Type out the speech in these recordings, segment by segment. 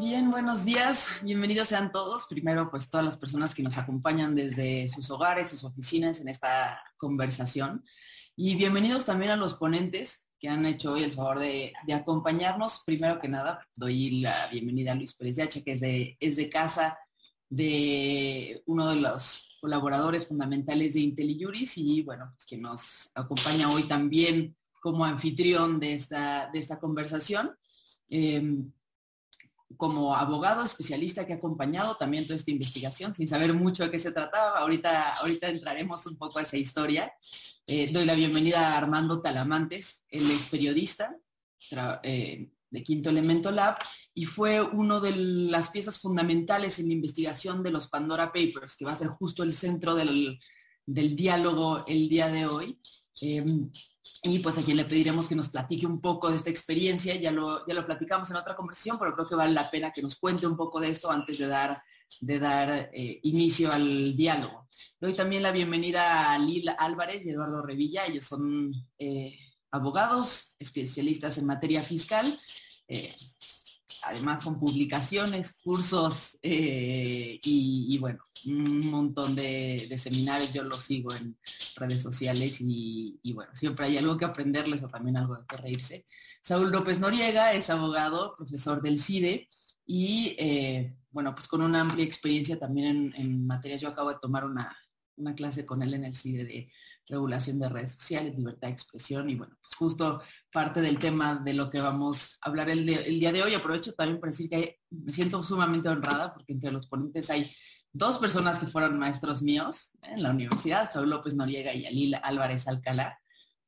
Bien, buenos días, bienvenidos sean todos. Primero, pues todas las personas que nos acompañan desde sus hogares, sus oficinas en esta conversación. Y bienvenidos también a los ponentes que han hecho hoy el favor de, acompañarnos. Primero que nada, doy la bienvenida a Luis Pérez Yacha, que es de, es de casa de uno de los colaboradores fundamentales de IntelliJuris y bueno, pues, que nos acompaña hoy también como anfitrión de esta, de esta conversación. Em, como abogado especialista que ha acompañado también toda esta investigación, sin saber mucho de qué se trataba. Ahorita, ahorita entraremos un poco a esa historia. Eh, doy la bienvenida a Armando Talamantes, él es periodista eh, de Quinto Elemento Lab y fue uno de las piezas fundamentales en la investigación de los Pandora Papers, que va a ser justo el centro del, diálogo el día de hoy. Em, y pues a quien le pediremos que nos platique un poco de esta experiencia, ya lo, ya lo platicamos en otra conversación, pero creo que vale la pena que nos cuente un poco de esto antes de dar, de dar eh, inicio al diálogo. Doy también la bienvenida a Lila Álvarez y Eduardo Revilla, ellos son eh, abogados, especialistas en materia fiscal. Eh, además con publicaciones, cursos eh, y, bueno, un montón de, seminarios, yo los sigo en redes sociales y, bueno, siempre hay algo que aprenderles o también algo de que reírse. Saúl López Noriega es abogado, profesor del CIDE y eh, bueno, pues con una amplia experiencia también en, materia, yo acabo de tomar una, una clase con él en el CIDE de regulación de redes sociales, libertad de expresión y bueno, pues justo parte del tema de lo que vamos a hablar el, día de hoy. Aprovecho también para decir que me siento sumamente honrada porque entre los ponentes hay dos personas que fueron maestros míos en la universidad, Saúl López Noriega y Alil Álvarez Alcalá,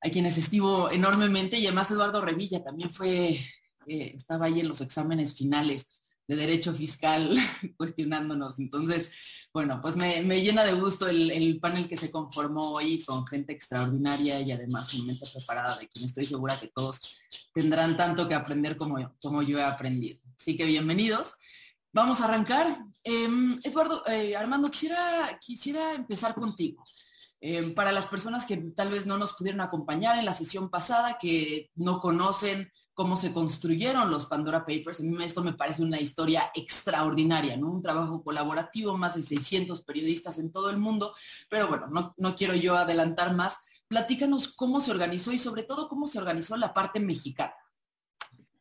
a quienes estimo enormemente y además Eduardo Revilla también fue, eh, estaba ahí en los exámenes finales de derecho fiscal cuestionándonos. Entonces, bueno, pues me, llena de gusto el, panel que se conformó hoy con gente extraordinaria y además mente preparada, de quien estoy segura que todos tendrán tanto que aprender como como yo he aprendido. Así que bienvenidos. Vamos a arrancar. Em, Eduardo, eh, Armando, quisiera, quisiera empezar contigo. Em, para las personas que tal vez no nos pudieron acompañar en la sesión pasada, que no conocen cómo se construyeron los Pandora Papers. A mí esto me parece una historia extraordinaria, ¿no? Un trabajo colaborativo, más de 600 periodistas en todo el mundo, pero bueno, no, quiero yo adelantar más. Platícanos cómo se organizó y sobre todo cómo se organizó la parte mexicana.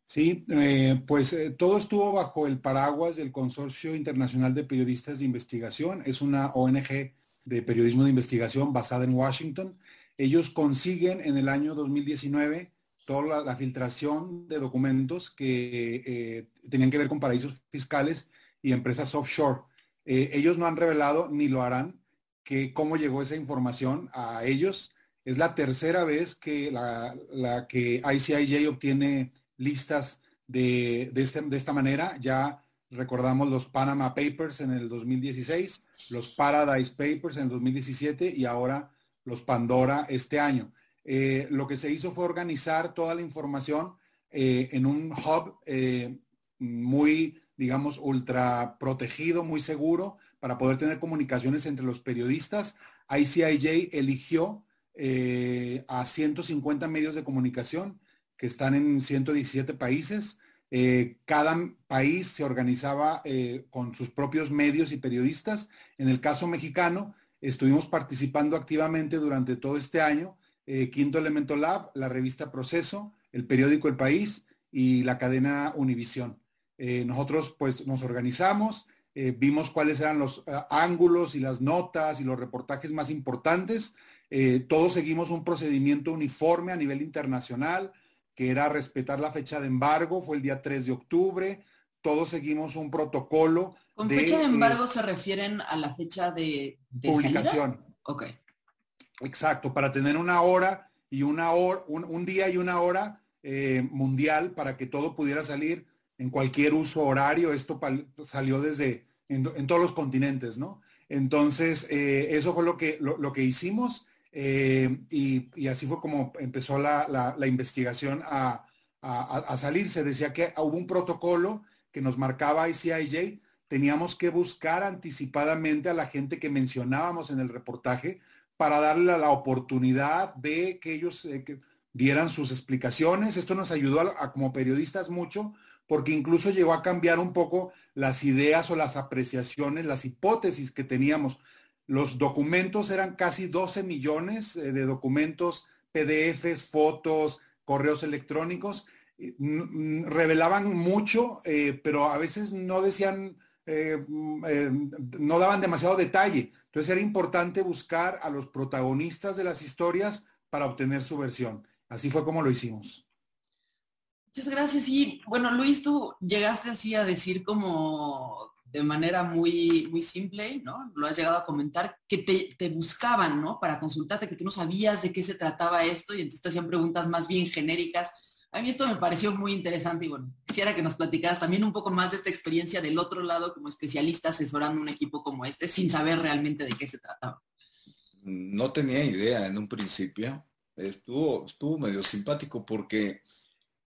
Sí, eh, pues eh, todo estuvo bajo el paraguas del Consorcio Internacional de Periodistas de Investigación. Es una ONG de periodismo de investigación basada en Washington. Ellos consiguen en el año 2019 toda la, filtración de documentos que eh, tenían que ver con paraísos fiscales y empresas offshore. Eh, ellos no han revelado ni lo harán que cómo llegó esa información a ellos. Es la tercera vez que la, que ICIJ obtiene listas de, este, de esta manera. Ya recordamos los Panama Papers en el 2016, los Paradise Papers en el 2017 y ahora los Pandora este año. Eh, lo que se hizo fue organizar toda la información eh, en un hub eh, muy, digamos, ultra protegido, muy seguro, para poder tener comunicaciones entre los periodistas. ICIJ eligió a 150 medios de comunicación que están en 117 países. cada país se organizaba con sus propios medios y periodistas. En el caso mexicano, estuvimos participando activamente durante todo este año eh, Quinto Elemento Lab, la revista Proceso, el periódico El País y la cadena Univisión. Eh, nosotros pues nos organizamos, eh, vimos cuáles eran los ángulos y las notas y los reportajes más importantes. todos seguimos un procedimiento uniforme a nivel internacional, que era respetar la fecha de embargo, fue el día 3 de octubre. Todos seguimos un protocolo. ¿Con fecha de embargo se refieren a la fecha de, publicación? Ok. Exacto, para tener una hora y una hora, un, día y una hora eh, mundial para que todo pudiera salir en cualquier uso horario. Esto salió desde en, todos los continentes, ¿no? Entonces, eh, eso fue lo que, lo, que hicimos eh, y, así fue como empezó la, investigación a, a, salir. Se decía que hubo un protocolo que nos marcaba ICIJ. Teníamos que buscar anticipadamente a la gente que mencionábamos en el reportaje para darle la, oportunidad de que ellos eh, dieran sus explicaciones. Esto nos ayudó a, como periodistas mucho porque incluso llegó a cambiar un poco las ideas o las apreciaciones, las hipótesis que teníamos. Los documentos eran casi 12 millones eh, de documentos, PDFs, fotos, correos electrónicos. Revelaban mucho, eh, pero a veces no decían, eh, no daban demasiado detalle. Entonces era importante buscar a los protagonistas de las historias para obtener su versión. Así fue como lo hicimos. Muchas gracias. Y bueno, Luis, tú llegaste así a decir como de manera muy, muy simple, ¿no? Lo has llegado a comentar, que te, buscaban, ¿no? Para consultarte, que tú no sabías de qué se trataba esto y entonces te hacían preguntas más bien genéricas. A mí esto me pareció muy interesante y bueno, quisiera que nos platicaras también un poco más de esta experiencia del otro lado como especialista asesorando un equipo como este sin saber realmente de qué se trataba. No tenía idea en un principio. Estuvo, estuvo medio simpático porque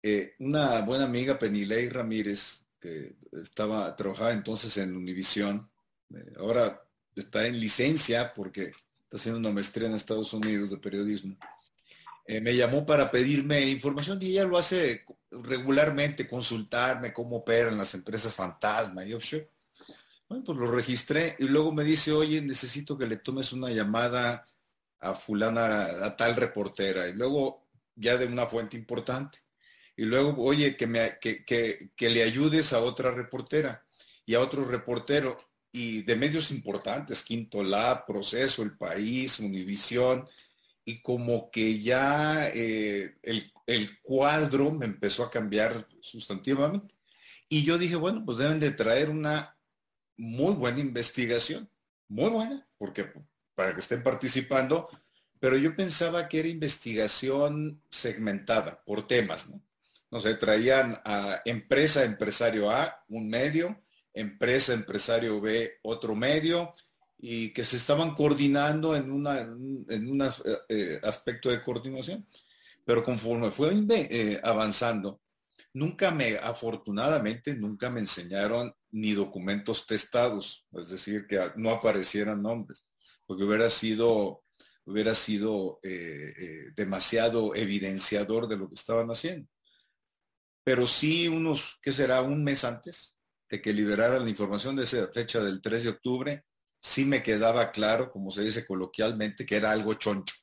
eh, una buena amiga, Penilei Ramírez, que estaba, trabajaba entonces en Univisión, eh, ahora está en licencia porque está haciendo una maestría en Estados Unidos de periodismo. Eh, me llamó para pedirme información y ella lo hace regularmente, consultarme cómo operan las empresas fantasma y offshore. Bueno, pues lo registré y luego me dice, oye, necesito que le tomes una llamada a fulana, a tal reportera. Y luego ya de una fuente importante y luego, oye, que, me, que, le ayudes a otra reportera y a otro reportero y de medios importantes, Quinto Lab, Proceso, El País, Univisión, y como que ya eh, el, el, cuadro me empezó a cambiar sustantivamente. Y yo dije, bueno, pues deben de traer una muy buena investigación, muy buena, porque para que estén participando, pero yo pensaba que era investigación segmentada por temas, ¿no? no sé, traían a empresa, empresario A, un medio, empresa, empresario B, otro medio, y que se estaban coordinando en un en eh, eh, aspecto de coordinación. Pero conforme fue eh, avanzando, nunca me, afortunadamente, nunca me enseñaron ni documentos testados, es decir, que no aparecieran nombres, porque hubiera sido, hubiera sido demasiado evidenciador de lo que estaban haciendo pero sí unos, ¿qué será? Un mes antes de que liberaran la información de esa fecha del 3 de octubre, sí me quedaba claro, como se dice coloquialmente, que era algo choncho.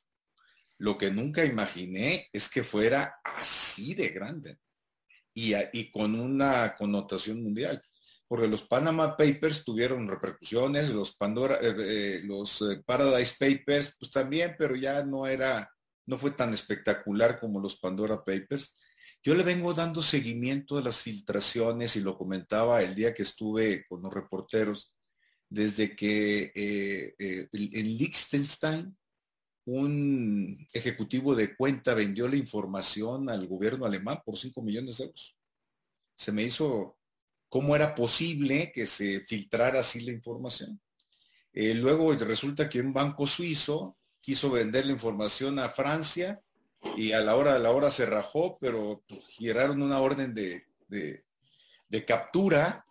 Lo que nunca imaginé es que fuera así de grande y, con una connotación mundial. Porque los Panama Papers tuvieron repercusiones, los Pandora, eh, eh, los eh, Paradise Papers, pues también, pero ya no era, no fue tan espectacular como los Pandora Papers. Yo le vengo dando seguimiento a las filtraciones y lo comentaba el día que estuve con los reporteros, desde que eh, eh, en Liechtenstein un ejecutivo de cuenta vendió la información al gobierno alemán por 5 millones de euros. Se me hizo cómo era posible que se filtrara así la información. Eh, luego resulta que un banco suizo quiso vender la información a Francia y a la hora de la hora se rajó, pero giraron una orden de, captura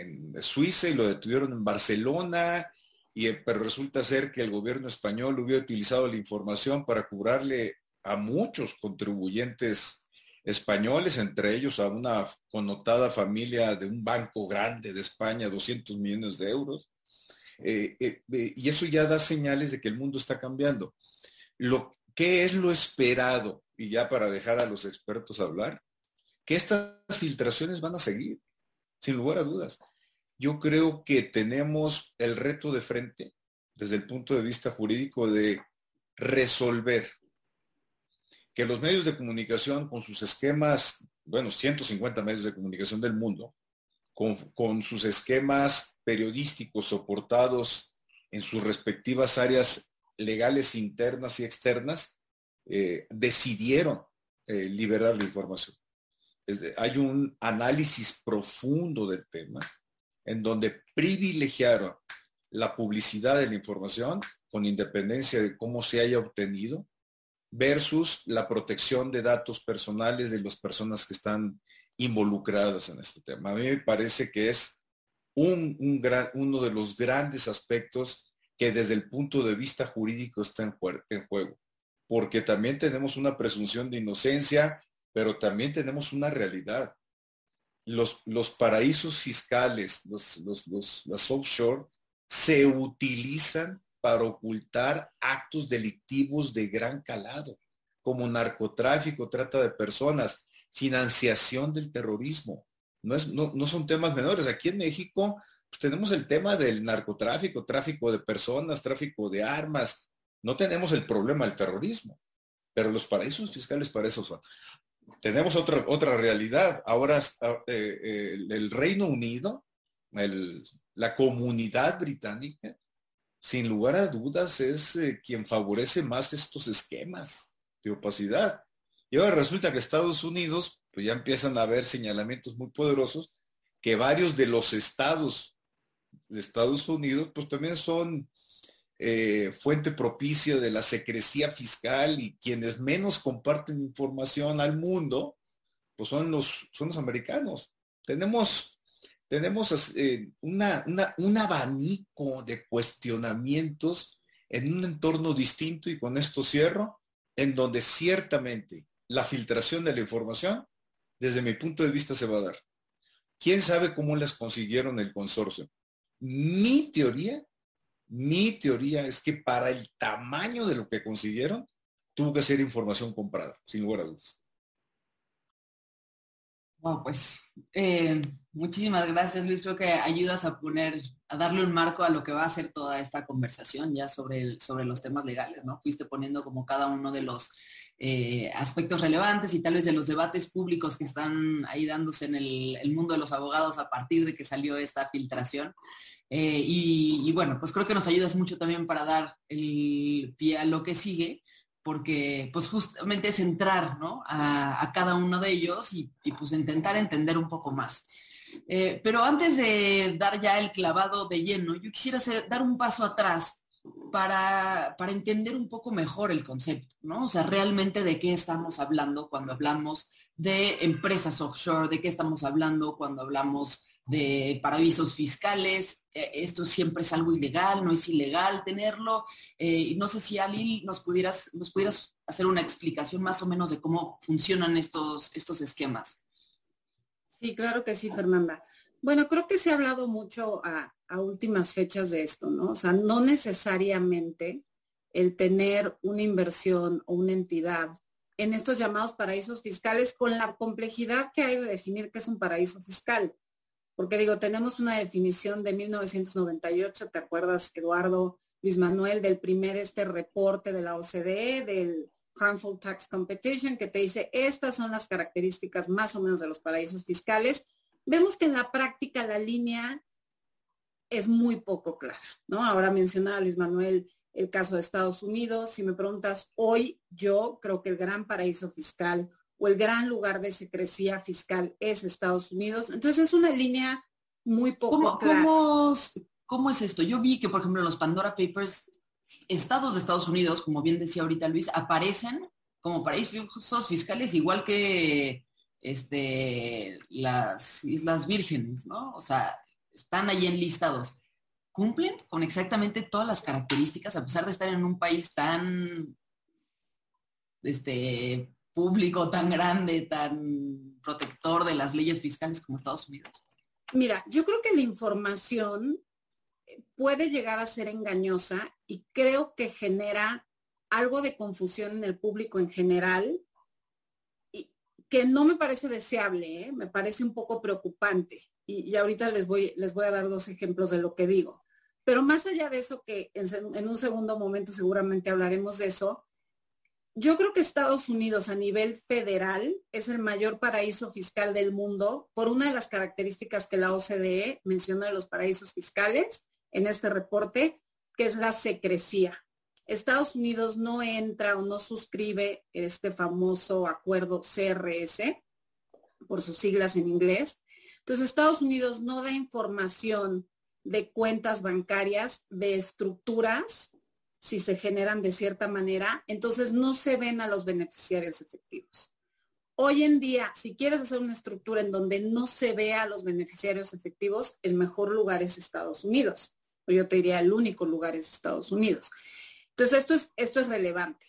en Suiza y lo detuvieron en Barcelona, y, pero resulta ser que el gobierno español hubiera utilizado la información para cobrarle a muchos contribuyentes españoles, entre ellos a una connotada familia de un banco grande de España, 200 millones de euros. Eh, eh, eh, y eso ya da señales de que el mundo está cambiando. Lo, ¿Qué es lo esperado? Y ya para dejar a los expertos hablar, que estas filtraciones van a seguir, sin lugar a dudas. Yo creo que tenemos el reto de frente, desde el punto de vista jurídico, de resolver que los medios de comunicación con sus esquemas, bueno, 150 medios de comunicación del mundo, con, sus esquemas periodísticos soportados en sus respectivas áreas legales internas y externas eh, decidieron eh, liberar la información. Hay un análisis profundo del tema en donde privilegiaron la publicidad de la información con independencia de cómo se haya obtenido versus la protección de datos personales de las personas que están involucradas en este tema. A mí me parece que es uno de los grandes aspectos que desde el punto de vista jurídico está en, juego, porque también tenemos una presunción de inocencia, pero también tenemos una realidad. Los, los paraísos fiscales, los, los, los, las offshore, se utilizan para ocultar actos delictivos de gran calado, como narcotráfico, trata de personas, financiación del terrorismo. No, es, no, no son temas menores. Aquí en México pues, tenemos el tema del narcotráfico, tráfico de personas, tráfico de armas. No tenemos el problema del terrorismo, pero los paraísos fiscales para eso son. Tenemos otra, otra realidad. Ahora eh, eh, el Reino Unido, la comunidad británica, sin lugar a dudas es eh, quien favorece más estos esquemas de opacidad. Y ahora resulta que Estados Unidos, pues ya empiezan a haber señalamientos muy poderosos, que varios de los estados de Estados Unidos, pues también son eh, fuente propicia de la secrecía fiscal y quienes menos comparten información al mundo, pues son los, son los americanos. Tenemos tenemos eh, una, un abanico de cuestionamientos en un entorno distinto y con esto cierro, en donde ciertamente la filtración de la información, desde mi punto de vista, se va a dar. ¿Quién sabe cómo les consiguieron el consorcio? Mi teoría, mi teoría es que para el tamaño de lo que consiguieron, tuvo que ser información comprada, sin lugar a dudas. Pues eh, muchísimas gracias Luis. Creo que ayudas a poner, a darle un marco a lo que va a ser toda esta conversación ya sobre, el, sobre los temas legales, ¿no? Fuiste poniendo como cada uno de los eh, aspectos relevantes y tal vez de los debates públicos que están ahí dándose en el, mundo de los abogados a partir de que salió esta filtración. Eh, y, bueno, pues creo que nos ayudas mucho también para dar el pie a lo que sigue porque pues justamente es entrar a, cada uno de ellos y, pues intentar entender un poco más. Eh, pero antes de dar ya el clavado de lleno, yo quisiera dar un paso atrás para, para, entender un poco mejor el concepto, ¿no? O sea, realmente de qué estamos hablando cuando hablamos de empresas offshore, de qué estamos hablando cuando hablamos de paraísos fiscales. Eh, esto siempre es algo ilegal, no es ilegal tenerlo. Eh, no sé si Ali nos pudieras, nos pudieras hacer una explicación más o menos de cómo funcionan estos, estos esquemas. Sí, claro que sí, Fernanda. Bueno, creo que se ha hablado mucho a, a últimas fechas de esto, ¿no? O sea, no necesariamente el tener una inversión o una entidad en estos llamados paraísos fiscales con la complejidad que hay de definir qué es un paraíso fiscal porque digo, tenemos una definición de 1998, ¿te acuerdas, Eduardo Luis Manuel, del primer este reporte de la OCDE, del Harmful Tax Competition, que te dice, estas son las características más o menos de los paraísos fiscales. Vemos que en la práctica la línea es muy poco clara, ¿no? Ahora mencionaba Luis Manuel el caso de Estados Unidos. Si me preguntas hoy, yo creo que el gran paraíso fiscal o el gran lugar de secrecía fiscal es Estados Unidos. Entonces es una línea muy poco ¿Cómo, clara. ¿cómo, es esto? Yo vi que, por ejemplo, los Pandora Papers, estados de Estados Unidos, como bien decía ahorita Luis, aparecen como paraísos fiscales igual que este, las Islas Vírgenes, ¿no? O sea, están ahí enlistados. ¿Cumplen con exactamente todas las características a pesar de estar en un país tan este, público tan grande, tan protector de las leyes fiscales como Estados Unidos? Mira, yo creo que la información puede llegar a ser engañosa y creo que genera algo de confusión en el público en general, que no me parece deseable, ¿eh? me parece un poco preocupante. Y, ahorita les voy, les voy a dar dos ejemplos de lo que digo. Pero más allá de eso, que en un segundo momento seguramente hablaremos de eso, yo creo que Estados Unidos a nivel federal es el mayor paraíso fiscal del mundo por una de las características que la OCDE mencionó de los paraísos fiscales en este reporte, que es la secrecía. Estados Unidos no entra o no suscribe este famoso acuerdo CRS, por sus siglas en inglés. Entonces, Estados Unidos no da información de cuentas bancarias, de estructuras si se generan de cierta manera, entonces no se ven a los beneficiarios efectivos. Hoy en día, si quieres hacer una estructura en donde no se vea a los beneficiarios efectivos, el mejor lugar es Estados Unidos. yo te diría el único lugar es Estados Unidos. Entonces, esto es, esto es relevante.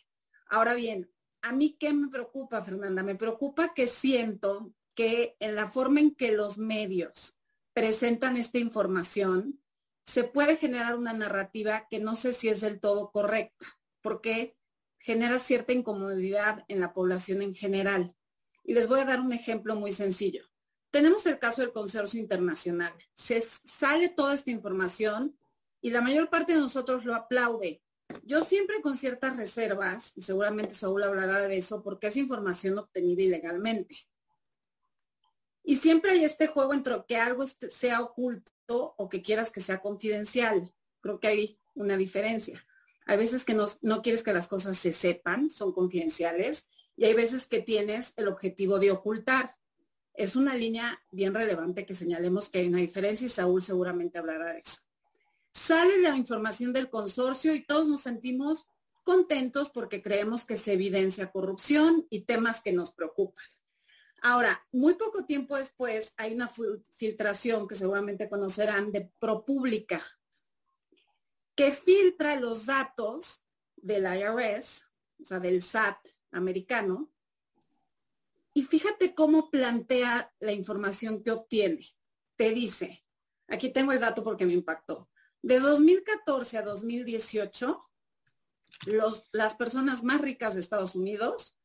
Ahora bien, ¿a mí qué me preocupa, Fernanda? Me preocupa que siento que en la forma en que los medios presentan esta información, se puede generar una narrativa que no sé si es del todo correcta, porque genera cierta incomodidad en la población en general. Y les voy a dar un ejemplo muy sencillo. Tenemos el caso del Consorcio Internacional. Se sale toda esta información y la mayor parte de nosotros lo aplaude. Yo siempre con ciertas reservas, y seguramente Saúl hablará de eso, porque es información obtenida ilegalmente. Y siempre hay este juego entre que algo sea oculto o que quieras que sea confidencial. Creo que hay una diferencia. Hay veces que no, no quieres que las cosas se sepan, son confidenciales, y hay veces que tienes el objetivo de ocultar. Es una línea bien relevante que señalemos que hay una diferencia y Saúl seguramente hablará de eso. Sale la información del consorcio y todos nos sentimos contentos porque creemos que se evidencia corrupción y temas que nos preocupan. Ahora, muy poco tiempo después hay una filtración que seguramente conocerán de ProPublica, que filtra los datos del IRS, o sea, del SAT americano, y fíjate cómo plantea la información que obtiene. Te dice, aquí tengo el dato porque me impactó, de 2014 a 2018, los, las personas más ricas de Estados Unidos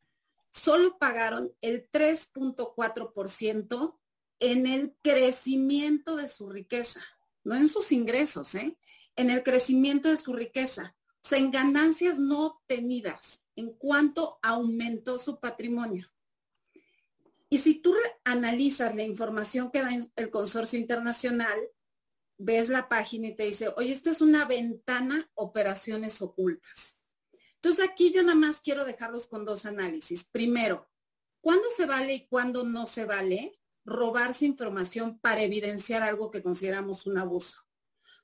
solo pagaron el 3.4% en el crecimiento de su riqueza, no en sus ingresos, ¿eh? en el crecimiento de su riqueza, o sea, en ganancias no obtenidas en cuanto aumentó su patrimonio. Y si tú analizas la información que da el consorcio internacional, ves la página y te dice, oye, esta es una ventana operaciones ocultas. Entonces aquí yo nada más quiero dejarlos con dos análisis. Primero, ¿cuándo se vale y cuándo no se vale robarse información para evidenciar algo que consideramos un abuso?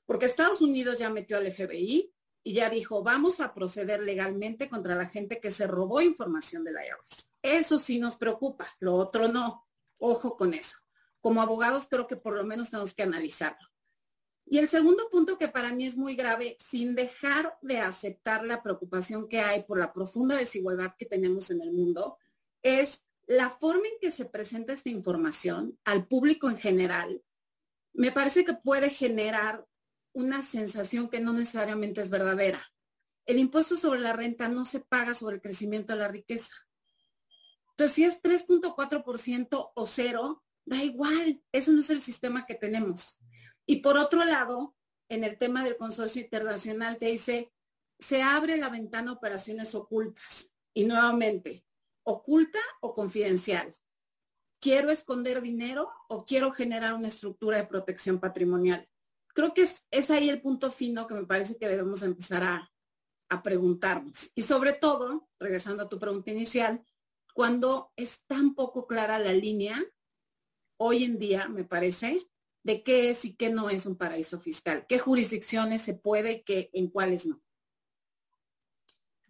Porque Estados Unidos ya metió al FBI y ya dijo, vamos a proceder legalmente contra la gente que se robó información de la IRS. Eso sí nos preocupa, lo otro no. Ojo con eso. Como abogados creo que por lo menos tenemos que analizarlo. Y el segundo punto que para mí es muy grave, sin dejar de aceptar la preocupación que hay por la profunda desigualdad que tenemos en el mundo, es la forma en que se presenta esta información al público en general. Me parece que puede generar una sensación que no necesariamente es verdadera. El impuesto sobre la renta no se paga sobre el crecimiento de la riqueza. Entonces, si es 3.4% o cero, da igual, eso no es el sistema que tenemos. Y por otro lado, en el tema del consorcio internacional te dice, se abre la ventana operaciones ocultas. Y nuevamente, oculta o confidencial. ¿Quiero esconder dinero o quiero generar una estructura de protección patrimonial? Creo que es, es ahí el punto fino que me parece que debemos empezar a, a preguntarnos. Y sobre todo, regresando a tu pregunta inicial, cuando es tan poco clara la línea, hoy en día, me parece, de qué es y qué no es un paraíso fiscal, qué jurisdicciones se puede y qué, en cuáles no.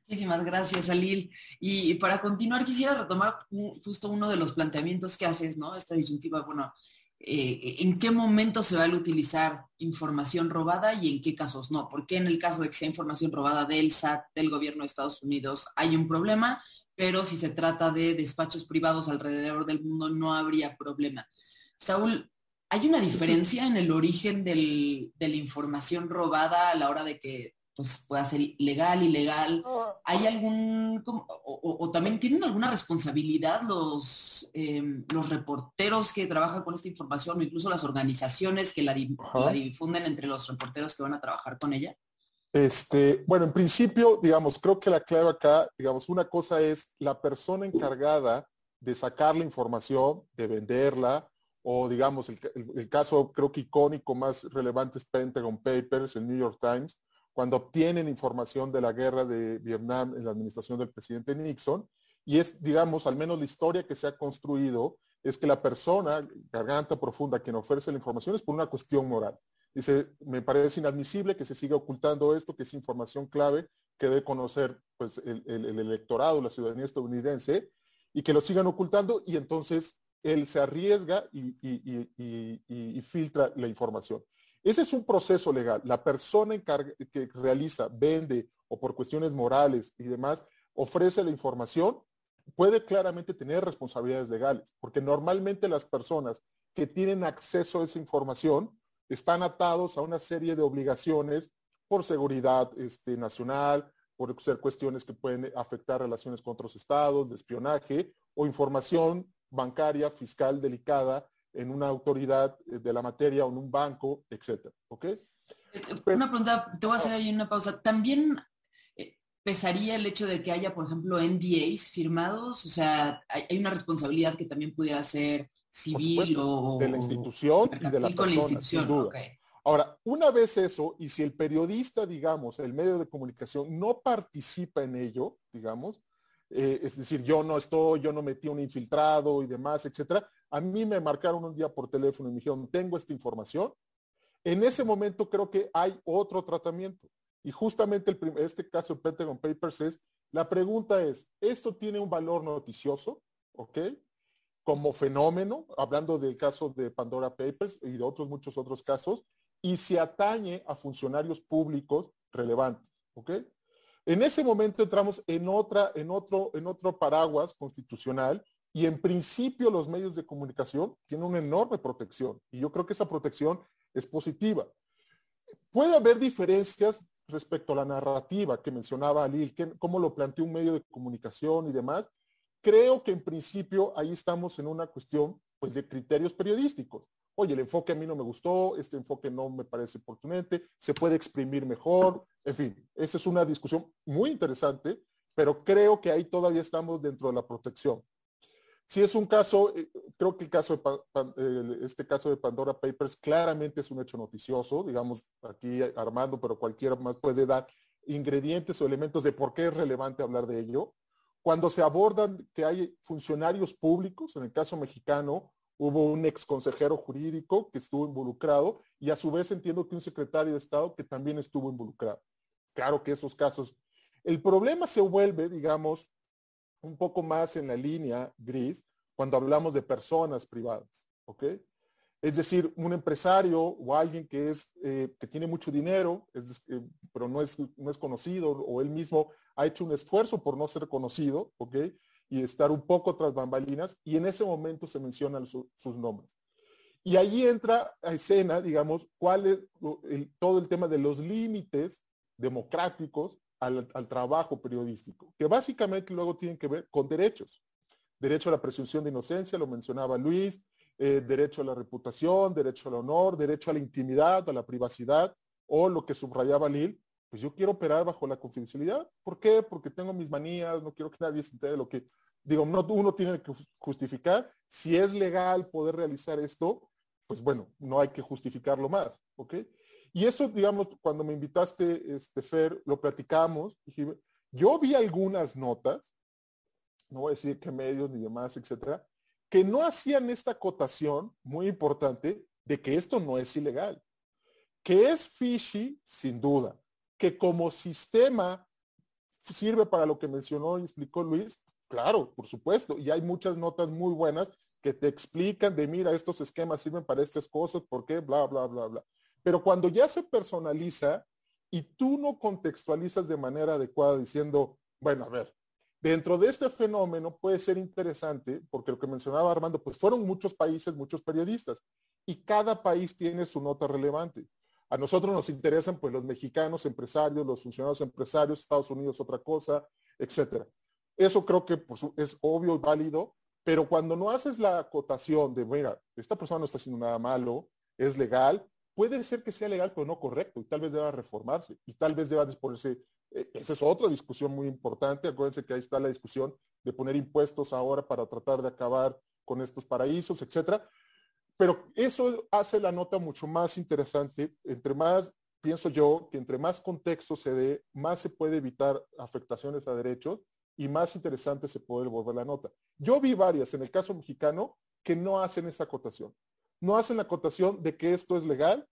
Muchísimas gracias, Alil. Y para continuar, quisiera retomar justo uno de los planteamientos que haces, ¿no? Esta disyuntiva, bueno, eh, ¿en qué momento se va a utilizar información robada y en qué casos no? Porque en el caso de que sea información robada del SAT, del gobierno de Estados Unidos, hay un problema, pero si se trata de despachos privados alrededor del mundo, no habría problema. Saúl, ¿Hay una diferencia en el origen de la información robada a la hora de que pues, pueda ser legal, ilegal? ¿Hay algún, o, también tienen alguna responsabilidad los, em, los reporteros que trabajan con esta información o incluso las organizaciones que la, difunden entre los reporteros que van a trabajar con ella? Este, bueno, en principio, digamos, creo que la clave acá, digamos, una cosa es la persona encargada de sacar la información, de venderla, o digamos, el, caso creo que icónico más relevante es Pentagon Papers, el New York Times, cuando obtienen información de la guerra de Vietnam en la administración del presidente Nixon. Y es, digamos, al menos la historia que se ha construido, es que la persona, garganta profunda, quien ofrece la información es por una cuestión moral. Dice, me parece inadmisible que se siga ocultando esto, que es información clave que debe conocer pues, el, el electorado, la ciudadanía estadounidense, y que lo sigan ocultando y entonces él se arriesga y, filtra la información. Ese es un proceso legal. La persona que realiza, vende o por cuestiones morales y demás, ofrece la información, puede claramente tener responsabilidades legales, porque normalmente las personas que tienen acceso a esa información están atados a una serie de obligaciones por seguridad este, nacional, por ser cuestiones que pueden afectar relaciones con otros estados, de espionaje o información bancaria, fiscal delicada en una autoridad de la materia o en un banco, etcétera. ¿Ok? Una pregunta, te voy a hacer ahí una pausa. ¿También eh, pesaría el hecho de que haya, por ejemplo, NDAs firmados? O sea, hay una responsabilidad que también pudiera ser civil o... De la institución y de la persona, sin duda. Ahora, una vez eso, y si el periodista, digamos, el medio de comunicación no participa en ello, digamos, eh, es decir, yo no estoy, yo no metí un infiltrado y demás, etcétera, a mí me marcaron un día por teléfono y me dijeron, tengo esta información. En ese momento creo que hay otro tratamiento. Y justamente el este caso de Pentagon Papers es, la pregunta es, ¿esto tiene un valor noticioso? ¿Ok? Como fenómeno, hablando del caso de Pandora Papers y de otros muchos otros casos, y se atañe a funcionarios públicos relevantes. ¿Ok? En ese momento entramos en, otro, paraguas constitucional y en principio los medios de comunicación tienen una enorme protección y yo creo que esa protección es positiva. Puede haber diferencias respecto a la narrativa que mencionaba Lil, cómo lo planteó un medio de comunicación y demás. Creo que en principio ahí estamos en una cuestión pues, de criterios periodísticos. Oye, el enfoque a mí no me gustó, este enfoque no me parece oportunamente, se puede exprimir mejor, en fin, esa es una discusión muy interesante, pero creo que ahí todavía estamos dentro de la protección. Si es un caso, eh, creo que el caso este caso de Pandora Papers claramente es un hecho noticioso, digamos aquí Armando, pero cualquiera más puede dar ingredientes o elementos de por qué es relevante hablar de ello. Cuando se abordan que hay funcionarios públicos, en el caso mexicano, hubo un ex consejero jurídico que estuvo involucrado y a su vez entiendo que un secretario de Estado que también estuvo involucrado. Claro que esos casos. El problema se vuelve, digamos, un poco más en la línea gris cuando hablamos de personas privadas, ¿ok? Es decir, un empresario o alguien que, es, eh, que tiene mucho dinero, eh, pero no es, no es conocido, o él mismo ha hecho un esfuerzo por no ser conocido, ¿ok? Y estar un poco tras bambalinas, y en ese momento se mencionan sus nombres. Y allí entra a escena, digamos, cuál es todo el tema de los límites democráticos al, trabajo periodístico, que básicamente luego tienen que ver con derechos. Derecho a la presunción de inocencia, lo mencionaba Luis, eh, derecho a la reputación, derecho al honor, derecho a la intimidad, a la privacidad, o lo que subrayaba Lil, pues yo quiero operar bajo la confidencialidad. ¿Por qué? Porque tengo mis manías, no quiero que nadie se entere de lo que, digo, no, uno tiene que justificar. Si es legal poder realizar esto, pues bueno, no hay que justificarlo más, ¿ok? Y eso, digamos, cuando me invitaste, este, Fer, lo platicamos. yo vi algunas notas, no voy a decir qué medios ni demás, etcétera, que no hacían esta acotación muy importante de que esto no es ilegal. Que es fishy, sin duda. Que como sistema sirve para lo que mencionó y explicó Luis, claro, por supuesto. Y hay muchas notas muy buenas que te explican de, mira, estos esquemas sirven para estas cosas, ¿por qué? Bla, bla, bla, bla. Pero cuando ya se personaliza y tú no contextualizas de manera adecuada diciendo, bueno, a ver, dentro de este fenómeno puede ser interesante, porque lo que mencionaba Armando, pues fueron muchos países, muchos periodistas, y cada país tiene su nota relevante. A nosotros nos interesan pues los mexicanos empresarios, los funcionarios empresarios, Estados Unidos otra cosa, etcétera. Eso creo que pues, es obvio y válido, pero cuando no haces la acotación de, mira, esta persona no está haciendo nada malo, es legal, puede ser que sea legal, pero no correcto, y tal vez deba reformarse, y tal vez deba disponerse. Eh, esa es otra discusión muy importante. Acuérdense que ahí está la discusión de poner impuestos ahora para tratar de acabar con estos paraísos, etcétera. Pero eso hace la nota mucho más interesante. Entre más, pienso yo, que entre más contexto se dé, más se puede evitar afectaciones a derechos y más interesante se puede volver la nota. Yo vi varias en el caso mexicano que no hacen esa acotación no hacen la acotación de que esto es legal,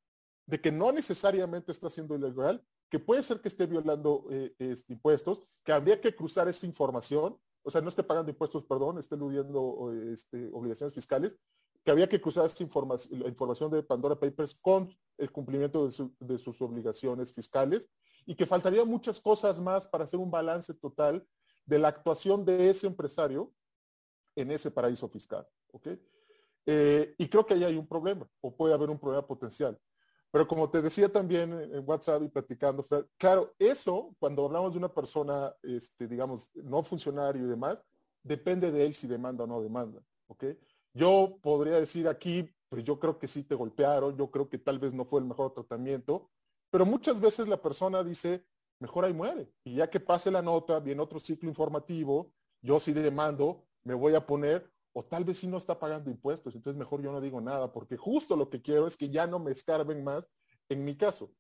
de que no necesariamente está siendo ilegal, que puede ser que esté violando eh, este, impuestos, que habría que cruzar esa información, o sea, no esté pagando impuestos, perdón, esté eludiendo este, obligaciones fiscales, que había que cruzar esta información, la información de Pandora Papers con el cumplimiento de, sus obligaciones fiscales y que faltaría muchas cosas más para hacer un balance total de la actuación de ese empresario en ese paraíso fiscal. Eh, y creo que ahí hay un problema, o puede haber un problema potencial. Pero como te decía también en WhatsApp y platicando, claro, eso, cuando hablamos de una persona, este, digamos, no funcionario y demás, depende de él si demanda o no demanda. Yo podría decir aquí, pues yo creo que sí te golpearon, yo creo que tal vez no fue el mejor tratamiento, pero muchas veces la persona dice, mejor ahí muere. Y ya que pase la nota, viene otro ciclo informativo, yo sí demando, me voy a poner, o tal vez sí no está pagando impuestos, entonces mejor yo no digo nada, porque justo lo que quiero es que ya no me escarben más en mi caso.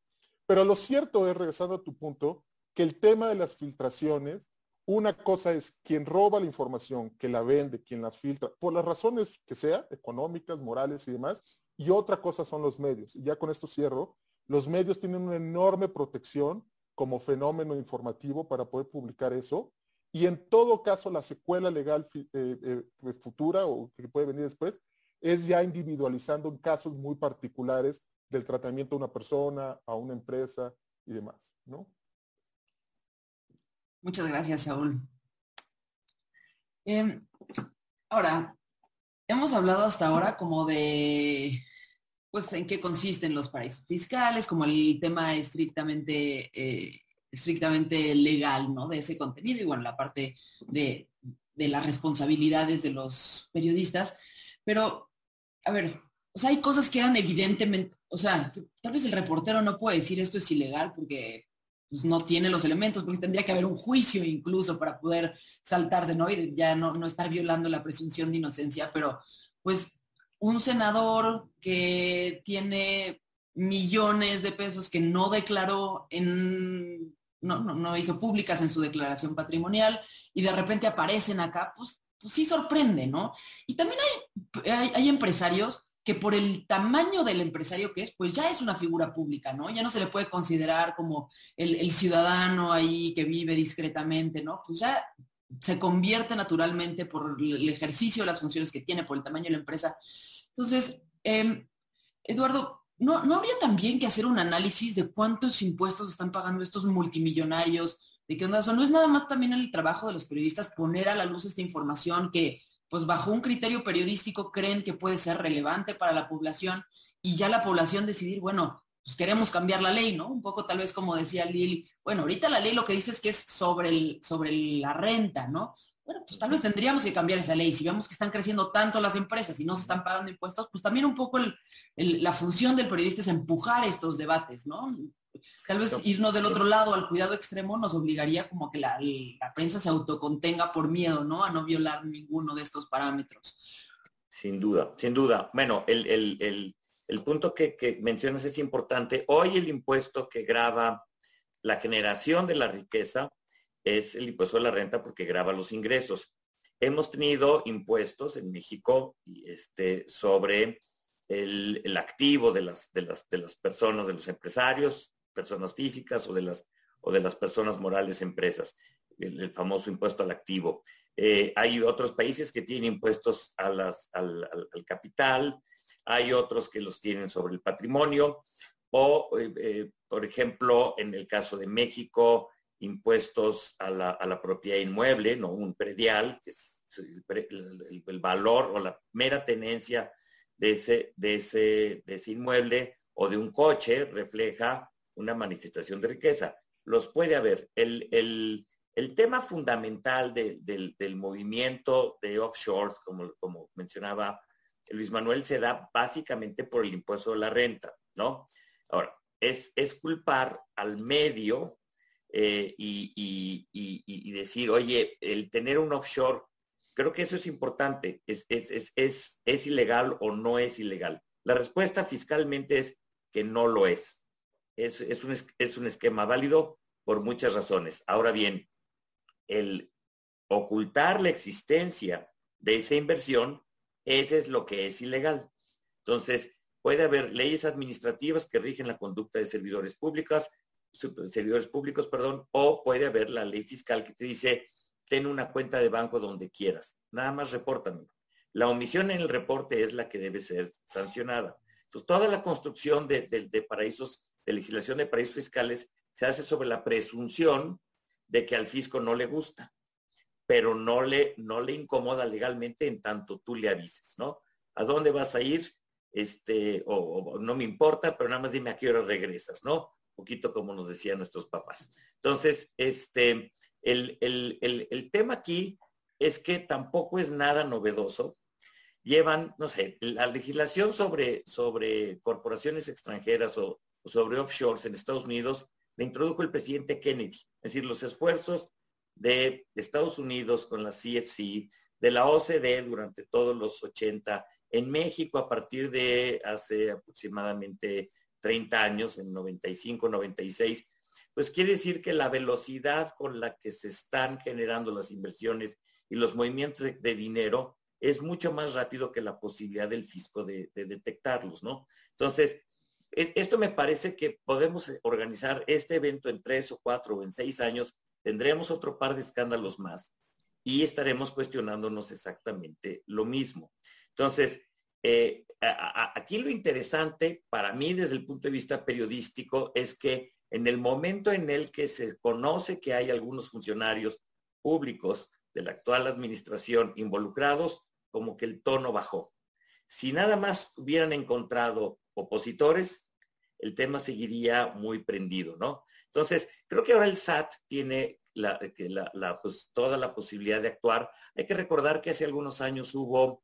Pero lo cierto es, regresando a tu punto, que el tema de las filtraciones una cosa es quien roba la información, que la vende, quien la filtra, por las razones que sea, económicas, morales y demás, y otra cosa son los medios. Y ya con esto cierro, los medios tienen una enorme protección como fenómeno informativo para poder publicar eso. Y en todo caso, la secuela legal eh, eh, futura o que puede venir después es ya individualizando en casos muy particulares del tratamiento a una persona, a una empresa y demás, ¿no? Muchas gracias, Saúl. Em, ahora, hemos hablado hasta ahora como de, pues, en qué consisten los paraísos fiscales, como el tema estrictamente, eh, estrictamente legal, ¿no? De ese contenido y, bueno, la parte de, de las responsabilidades de los periodistas. Pero, a ver, o sea, hay cosas que eran evidentemente, o sea, tal vez el reportero no puede decir esto es ilegal porque pues, no tiene los elementos, porque tendría que haber un juicio incluso para poder saltarse, ¿no? Y ya no, no estar violando la presunción de inocencia, pero pues un senador que tiene millones de pesos que no declaró en, no, no, hizo públicas en su declaración patrimonial y de repente aparecen acá, pues, pues sí sorprende, ¿no? Y también hay, hay empresarios que por el tamaño del empresario que es, pues ya es una figura pública, ¿no? Ya no se le puede considerar como el, ciudadano ahí que vive discretamente, ¿no? Pues ya se convierte naturalmente por el ejercicio de las funciones que tiene, por el tamaño de la empresa. Entonces, em, Eduardo, ¿no, ¿no habría también que hacer un análisis de cuántos impuestos están pagando estos multimillonarios? ¿De qué onda? No es nada más también el trabajo de los periodistas poner a la luz esta información que pues bajo un criterio periodístico creen que puede ser relevante para la población y ya la población decidir, bueno, pues queremos cambiar la ley, ¿no? Un poco tal vez como decía Lili, bueno, ahorita la ley lo que dice es que es sobre, el, sobre la renta, ¿no? Bueno, pues tal vez tendríamos que cambiar esa ley. Si vemos que están creciendo tanto las empresas y no se están pagando impuestos, pues también un poco la función del periodista es empujar estos debates, ¿no? Tal vez irnos del otro lado al cuidado extremo nos obligaría como que la, prensa se autocontenga por miedo, ¿no? A no violar ninguno de estos parámetros. Sin duda, sin duda. Bueno, el, punto que, que, mencionas es importante. Hoy el impuesto que graba la generación de la riqueza es el impuesto de la renta porque graba los ingresos. Hemos tenido impuestos en México este, sobre el, el, activo de las, de, las, de las personas, de los empresarios, personas físicas o de las, o de las personas morales empresas, el, famoso impuesto al activo. Eh, hay otros países que tienen impuestos a las, al, capital, hay otros que los tienen sobre el patrimonio, o, eh, eh, por ejemplo, en el caso de México, impuestos a la, a la propiedad inmueble, ¿no? Un predial, que es el, el, valor o la mera tenencia de ese, de, ese, de ese inmueble o de un coche refleja una manifestación de riqueza. Los puede haber. El, el, tema fundamental del, movimiento de offshores, como, como mencionaba Luis Manuel, se da básicamente por el impuesto de la renta, ¿no? Ahora, es, es culpar al medio eh, y, y, decir, oye, el tener un offshore, creo que eso es importante, es, es, es, es ilegal o no es ilegal. La respuesta fiscalmente es que no lo es es, un, es un esquema válido por muchas razones. Ahora bien, el ocultar la existencia de esa inversión, ese es lo que es ilegal. Entonces, puede haber leyes administrativas que rigen la conducta de servidores públicos, servidores públicos, perdón, o puede haber la ley fiscal que te dice, ten una cuenta de banco donde quieras, nada más repórtame. La omisión en el reporte es la que debe ser sancionada. Entonces, toda la construcción de, paraísos, de legislación de paraísos fiscales, se hace sobre la presunción de que al fisco no le gusta, pero no le, no le incomoda legalmente en tanto tú le avises, ¿no? ¿A dónde vas a ir? Este, o, no me importa, pero nada más dime a qué hora regresas, ¿no? Un poquito como nos decían nuestros papás. Entonces, este, el, el tema aquí es que tampoco es nada novedoso llevan, no sé, la legislación sobre, sobre corporaciones extranjeras o, sobre offshores en Estados Unidos la introdujo el presidente Kennedy. Es decir, los esfuerzos de Estados Unidos con la CFC, de la OCDE durante todos los 80, en México a partir de hace aproximadamente 30 años, en 95, 96, pues quiere decir que la velocidad con la que se están generando las inversiones y los movimientos de dinero es mucho más rápido que la posibilidad del fisco de, detectarlos, ¿no? Entonces, esto me parece que podemos organizar este evento en tres o cuatro o en seis años, tendremos otro par de escándalos más y estaremos cuestionándonos exactamente lo mismo. Entonces, eh, aquí lo interesante para mí desde el punto de vista periodístico es que en el momento en el que se conoce que hay algunos funcionarios públicos de la actual administración involucrados, como que el tono bajó. Si nada más hubieran encontrado opositores, el tema seguiría muy prendido, ¿no? Entonces, creo que ahora el SAT tiene la, pues, toda la posibilidad de actuar. Hay que recordar que hace algunos años hubo,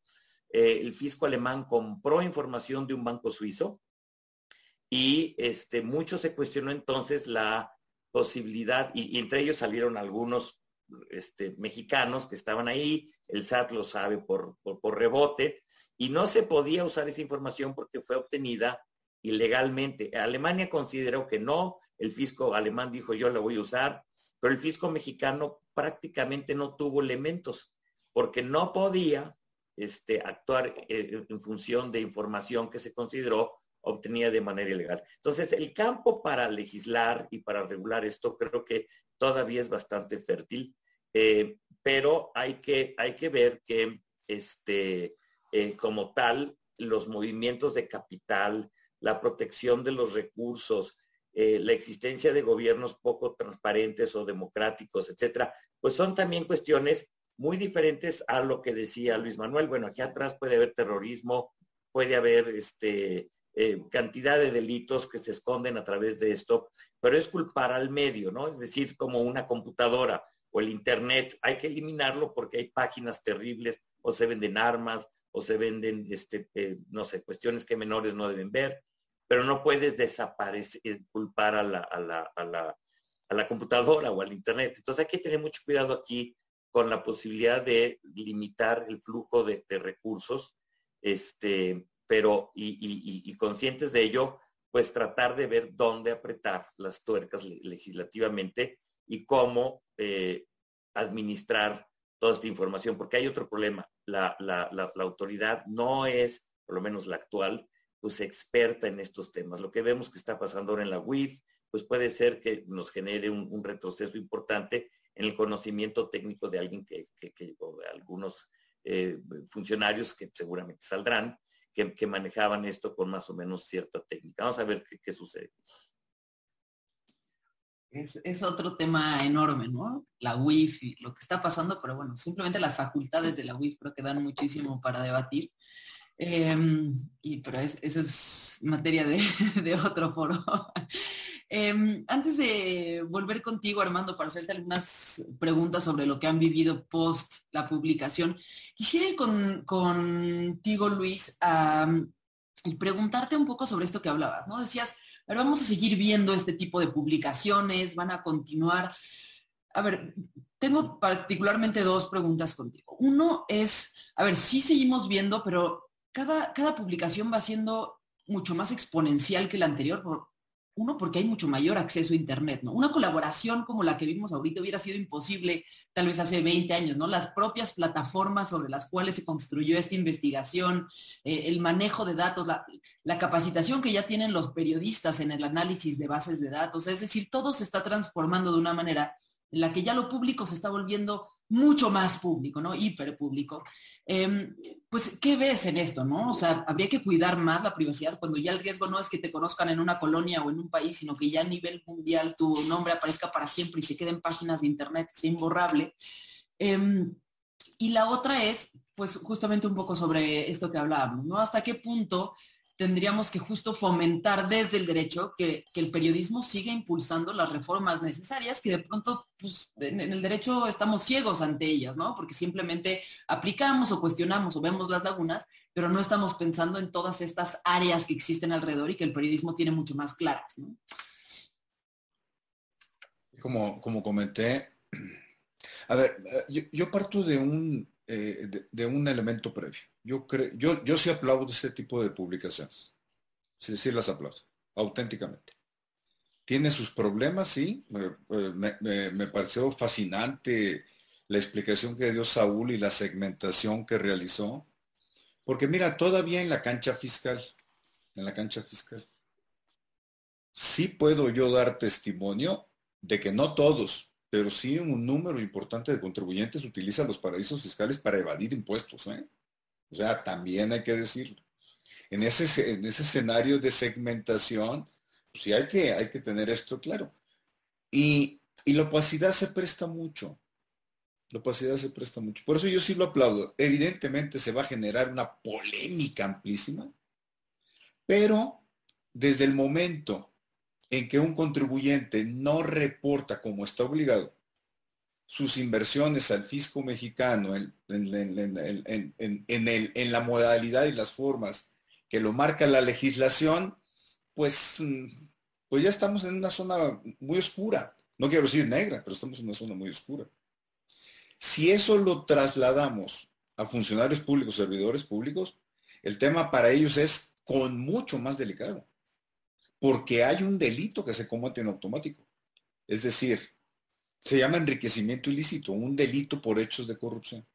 eh, el fisco alemán compró información de un banco suizo y este, mucho se cuestionó entonces la posibilidad, y entre ellos salieron algunos este, mexicanos que estaban ahí, el SAT lo sabe por, por, rebote, y no se podía usar esa información porque fue obtenida ilegalmente. Alemania consideró que no, el fisco alemán dijo yo la voy a usar, pero el fisco mexicano prácticamente no tuvo elementos porque no podía este, actuar eh, en función de información que se consideró obtenida de manera ilegal. Entonces, el campo para legislar y para regular esto creo que todavía es bastante fértil, eh, pero hay que, hay que ver que este, eh, como tal, los movimientos de capital, la protección de los recursos, eh, la existencia de gobiernos poco transparentes o democráticos, etcétera, pues son también cuestiones muy diferentes a lo que decía Luis Manuel. Bueno, aquí atrás puede haber terrorismo, puede haber este, cantidad de delitos que se esconden a través de esto, pero es culpar al medio, ¿no? Es decir, como una computadora o el Internet, hay que eliminarlo porque hay páginas terribles o se venden armas o se venden, este, eh, no sé, cuestiones que menores no deben ver, pero no puedes desaparecer, eh, culpar a la, a la, a la, a la computadora o al Internet. Entonces hay que tener mucho cuidado aquí con la posibilidad de limitar el flujo de, recursos, este, pero y, conscientes de ello, pues tratar de ver dónde apretar las tuercas legislativamente y cómo eh, administrar toda esta información, porque hay otro problema. La, autoridad no es, por lo menos la actual, pues experta en estos temas. Lo que vemos que está pasando ahora en la UIF, pues puede ser que nos genere un, retroceso importante en el conocimiento técnico de alguien que, o de algunos eh, funcionarios que seguramente saldrán, que, manejaban esto con más o menos cierta técnica. Vamos a ver qué sucede es, otro tema enorme, ¿no? La UIF lo que está pasando, pero bueno, simplemente las facultades de la UIF creo que dan muchísimo para debatir. Em, y, pero eso es materia de, otro foro. Em, antes de volver contigo, Armando, para hacerte algunas preguntas sobre lo que han vivido post la publicación, quisiera ir con, contigo, Luis, y preguntarte un poco sobre esto que hablabas, ¿no? Decías, pero vamos a seguir viendo este tipo de publicaciones, van a continuar. A ver, tengo particularmente dos preguntas contigo. Uno es, a ver, sí seguimos viendo, pero cada, cada publicación va siendo mucho más exponencial que la anterior uno, porque hay mucho mayor acceso a Internet, ¿no? Una colaboración como la que vimos ahorita hubiera sido imposible tal vez hace 20 años, ¿no? Las propias plataformas sobre las cuales se construyó esta investigación, eh, el manejo de datos, la, la, capacitación que ya tienen los periodistas en el análisis de bases de datos, es decir, todo se está transformando de una manera en la que ya lo público se está volviendo mucho más público, ¿no? Hiperpúblico. Eh, pues, ¿qué ves en esto, no? O sea, habría que cuidar más la privacidad cuando ya el riesgo no es que te conozcan en una colonia o en un país, sino que ya a nivel mundial tu nombre aparezca para siempre y se quede en páginas de internet, sea imborrable. Em, y la otra es, pues, justamente un poco sobre esto que hablábamos, ¿no? ¿Hasta qué punto tendríamos que justo fomentar desde el derecho que, el periodismo siga impulsando las reformas necesarias, que de pronto pues, en, el derecho estamos ciegos ante ellas, ¿no? Porque simplemente aplicamos o cuestionamos o vemos las lagunas, pero no estamos pensando en todas estas áreas que existen alrededor y que el periodismo tiene mucho más claras. Como, como comenté, a ver, eh, yo parto de un, eh, de, un elemento previo. Yo, creo, yo, yo sí aplaudo este tipo de publicaciones. Sí, sí las aplaudo, auténticamente. Tiene sus problemas, sí. Me, pareció fascinante la explicación que dio Saúl y la segmentación que realizó. Porque mira, todavía en la cancha fiscal, en la cancha fiscal, sí puedo yo dar testimonio de que no todos, pero sí un número importante de contribuyentes utilizan los paraísos fiscales para evadir impuestos. ¿eh? O sea, también hay que decirlo. En ese, en ese escenario de segmentación, pues sí hay que, hay que tener esto claro. Y, y la opacidad se presta mucho. La opacidad se presta mucho. Por eso yo sí lo aplaudo. Evidentemente se va a generar una polémica amplísima, pero desde el momento en que un contribuyente no reporta como está obligado sus inversiones al fisco mexicano en, la modalidad y las formas que lo marca la legislación, pues, pues ya estamos en una zona muy oscura. No quiero decir negra, pero estamos en una zona muy oscura. Si eso lo trasladamos a funcionarios públicos, servidores públicos, el tema para ellos es con mucho más delicado porque hay un delito que se combate en automático. Es decir, se llama enriquecimiento ilícito, un delito por hechos de corrupción.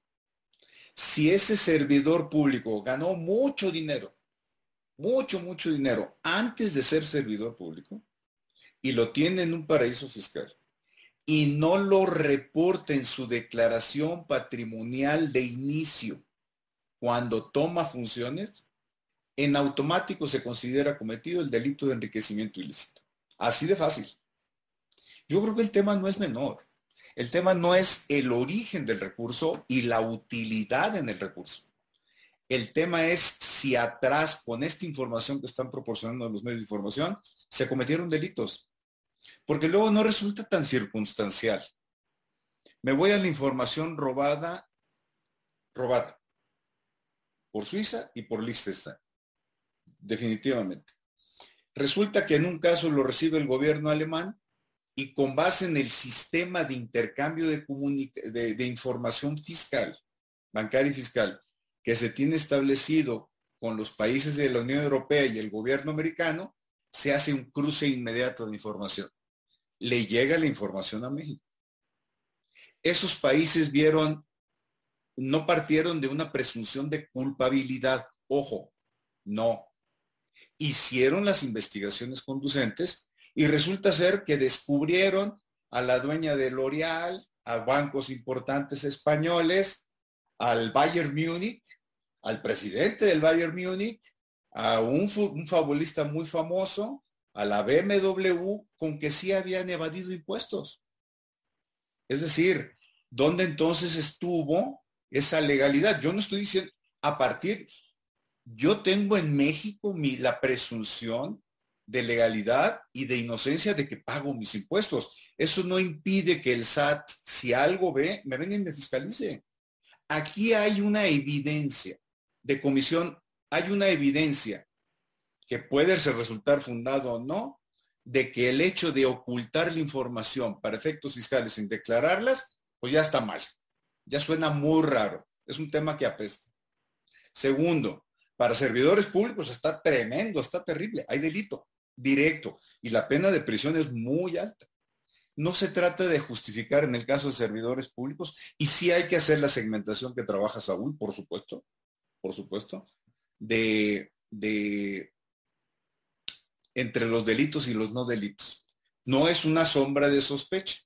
Si ese servidor público ganó mucho dinero, mucho, mucho dinero antes de ser servidor público y lo tiene en un paraíso fiscal y no lo reporta en su declaración patrimonial de inicio cuando toma funciones, en automático se considera cometido el delito de enriquecimiento ilícito. Así de fácil. Yo creo que el tema no es menor. El tema no es el origen del recurso y la utilidad en el recurso. El tema es si atrás, con esta información que están proporcionando los medios de información, se cometieron delitos. Porque luego no resulta tan circunstancial. Me voy a la información robada, robada, por Suiza y por Liechtenstein definitivamente. Resulta que en un caso lo recibe el gobierno alemán y con base en el sistema de intercambio de, de, información fiscal, bancaria y fiscal, que se tiene establecido con los países de la Unión Europea y el gobierno americano, se hace un cruce inmediato de información. Le llega la información a México. Esos países vieron, no partieron de una presunción de culpabilidad. Ojo, no, hicieron las investigaciones conducentes y resulta ser que descubrieron a la dueña de L'Oreal, a bancos importantes españoles, al Bayern Múnich, al presidente del Bayern Múnich, a un, un fabulista muy famoso, a la BMW, con que sí habían evadido impuestos. Es decir, ¿dónde entonces estuvo esa legalidad? Yo no estoy diciendo, a partir, yo tengo en México la presunción de legalidad y de inocencia de que pago mis impuestos. Eso no impide que el SAT, si algo ve, me venga y me fiscalice. Aquí hay una evidencia de comisión, hay una evidencia que puede resultar fundado o no, de que el hecho de ocultar la información para efectos fiscales sin declararlas, pues ya está mal. Ya suena muy raro. Es un tema que apesta. Segundo, para servidores públicos está tremendo, está terrible. Hay delito directo y la pena de prisión es muy alta. No se trata de justificar en el caso de servidores públicos y sí hay que hacer la segmentación que trabaja Saúl, por supuesto, por supuesto, de, de entre los delitos y los no delitos. No es una sombra de sospecha.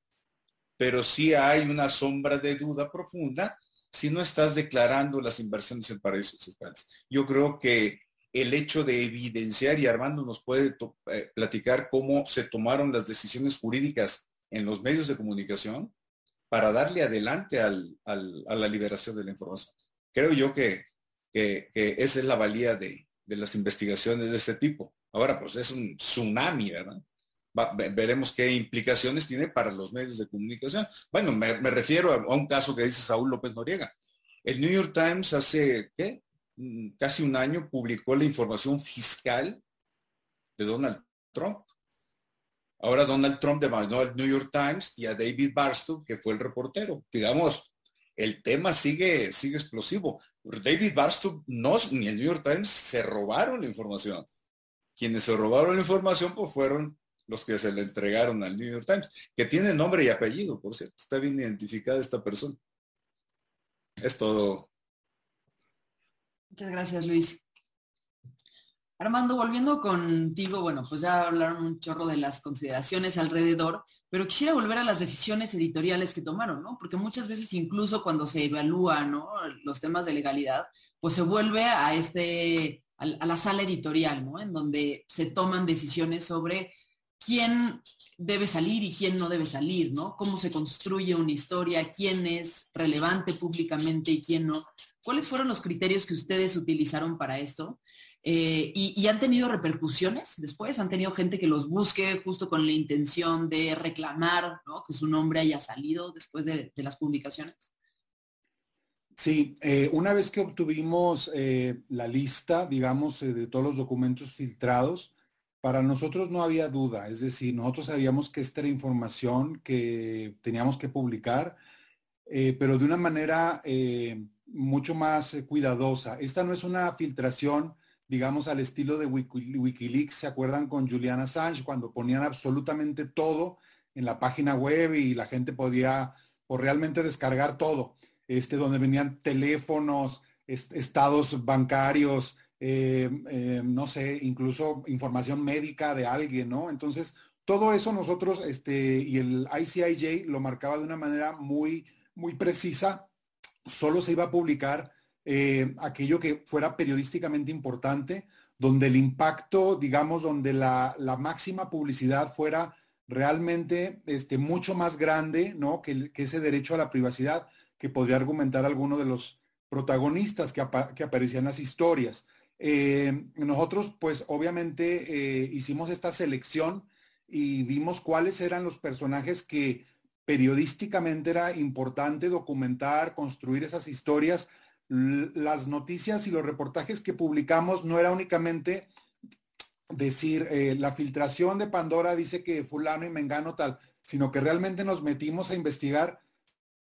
pero sí hay una sombra de duda profunda si no estás declarando las inversiones en paraísos fiscales. Yo creo que el hecho de evidenciar, y Armando nos puede eh, platicar cómo se tomaron las decisiones jurídicas en los medios de comunicación para darle adelante a la liberación de la información. Creo yo que, esa es la valía de, las investigaciones de este tipo. Ahora, pues es un tsunami, ¿verdad? veremos qué implicaciones tiene para los medios de comunicación. Bueno, me, refiero a, un caso que dice Saúl López Noriega. El New York Times hace, ¿qué? Casi un año publicó la información fiscal de Donald Trump. Ahora Donald Trump demandó al New York Times y a David Barstow, que fue el reportero. Digamos, el tema sigue, sigue explosivo. David Barstow no, ni el New York Times se robaron la información. Quienes se robaron la información pues fueron los que se le entregaron al New York Times, que tiene nombre y apellido, por cierto. Está bien identificada esta persona. Es todo. Muchas gracias, Luis. Armando, volviendo contigo, bueno, pues ya hablaron un chorro de las consideraciones alrededor, pero quisiera volver a las decisiones editoriales que tomaron, ¿no? Porque muchas veces incluso cuando se evalúan ¿no? los temas de legalidad, pues se vuelve a este, a la sala editorial, ¿no? En donde se toman decisiones sobre quién debe salir y quién no debe salir, ¿no? Cómo se construye una historia, quién es relevante públicamente y quién no. ¿Cuáles fueron los criterios que ustedes utilizaron para esto? Eh, y, han tenido repercusiones después, han tenido gente que los busque justo con la intención de reclamar que su nombre haya salido después de, las publicaciones. Sí, eh, una vez que obtuvimos eh, la lista, digamos, de todos los documentos filtrados, para nosotros no había duda, es decir, nosotros sabíamos que esta era información que teníamos que publicar, pero de una manera mucho más cuidadosa. Esta no es una filtración digamos, al estilo de Wikileaks, ¿se acuerdan con Julian Assange cuando ponían absolutamente todo en la página web y la gente podía o realmente descargar todo? Este, donde venían teléfonos, estados bancarios, eh, eh, no sé, incluso información médica de alguien, ¿no? Entonces, todo eso nosotros, este, y el ICIJ lo marcaba de una manera muy, muy precisa, solo se iba a publicar eh, aquello que fuera periodísticamente importante, donde el impacto, digamos, donde la, máxima publicidad fuera realmente este, mucho más grande, ¿no? Que, ese derecho a la privacidad que podría argumentar alguno de los protagonistas que, aparecían en las historias. Eh, nosotros, pues, obviamente eh, hicimos esta selección y vimos cuáles eran los personajes que periodísticamente era importante documentar, construir esas historias las noticias y los reportajes que publicamos no era únicamente decir eh, la filtración de Pandora dice que fulano y mengano tal, sino que realmente nos metimos a investigar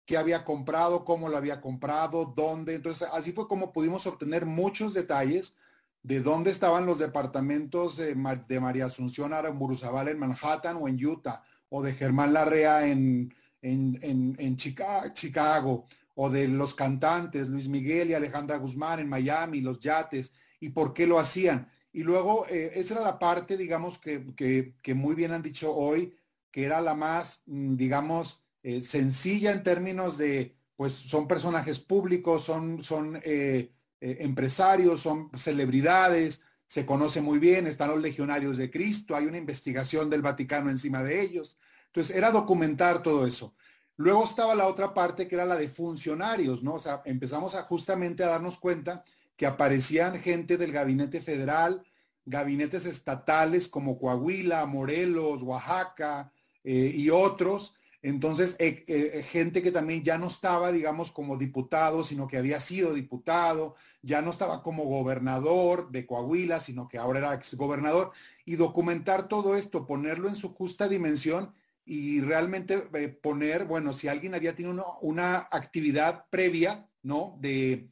qué había comprado, cómo lo había comprado, dónde. Entonces, así fue como pudimos obtener muchos detalles de dónde estaban los departamentos de, María Asunción Aramburuzabal en Manhattan o en Utah, o de Germán Larrea en, en, Chicago, o de los cantantes, Luis Miguel y Alejandra Guzmán en Miami, los yates, y por qué lo hacían. Y luego, eh, esa era la parte, digamos, que, muy bien han dicho hoy, que era la más, mm, digamos, eh, sencilla en términos de, pues son personajes públicos, son, son eh, empresarios, son celebridades, se conoce muy bien, están los legionarios de Cristo, hay una investigación del Vaticano encima de ellos. Entonces, era documentar todo eso. Luego estaba la otra parte que era la de funcionarios, ¿no? O sea, empezamos justamente a darnos cuenta que aparecían gente del gabinete federal, gabinetes estatales como Coahuila, Morelos, Oaxaca eh, y otros. Entonces, eh, eh, gente que también ya no estaba, digamos, como diputado, sino que había sido diputado, ya no estaba como gobernador de Coahuila, sino que ahora era exgobernador. Y documentar todo esto, ponerlo en su justa dimensión y realmente eh, poner, bueno, si alguien había tenido una, actividad previa, ¿no? De,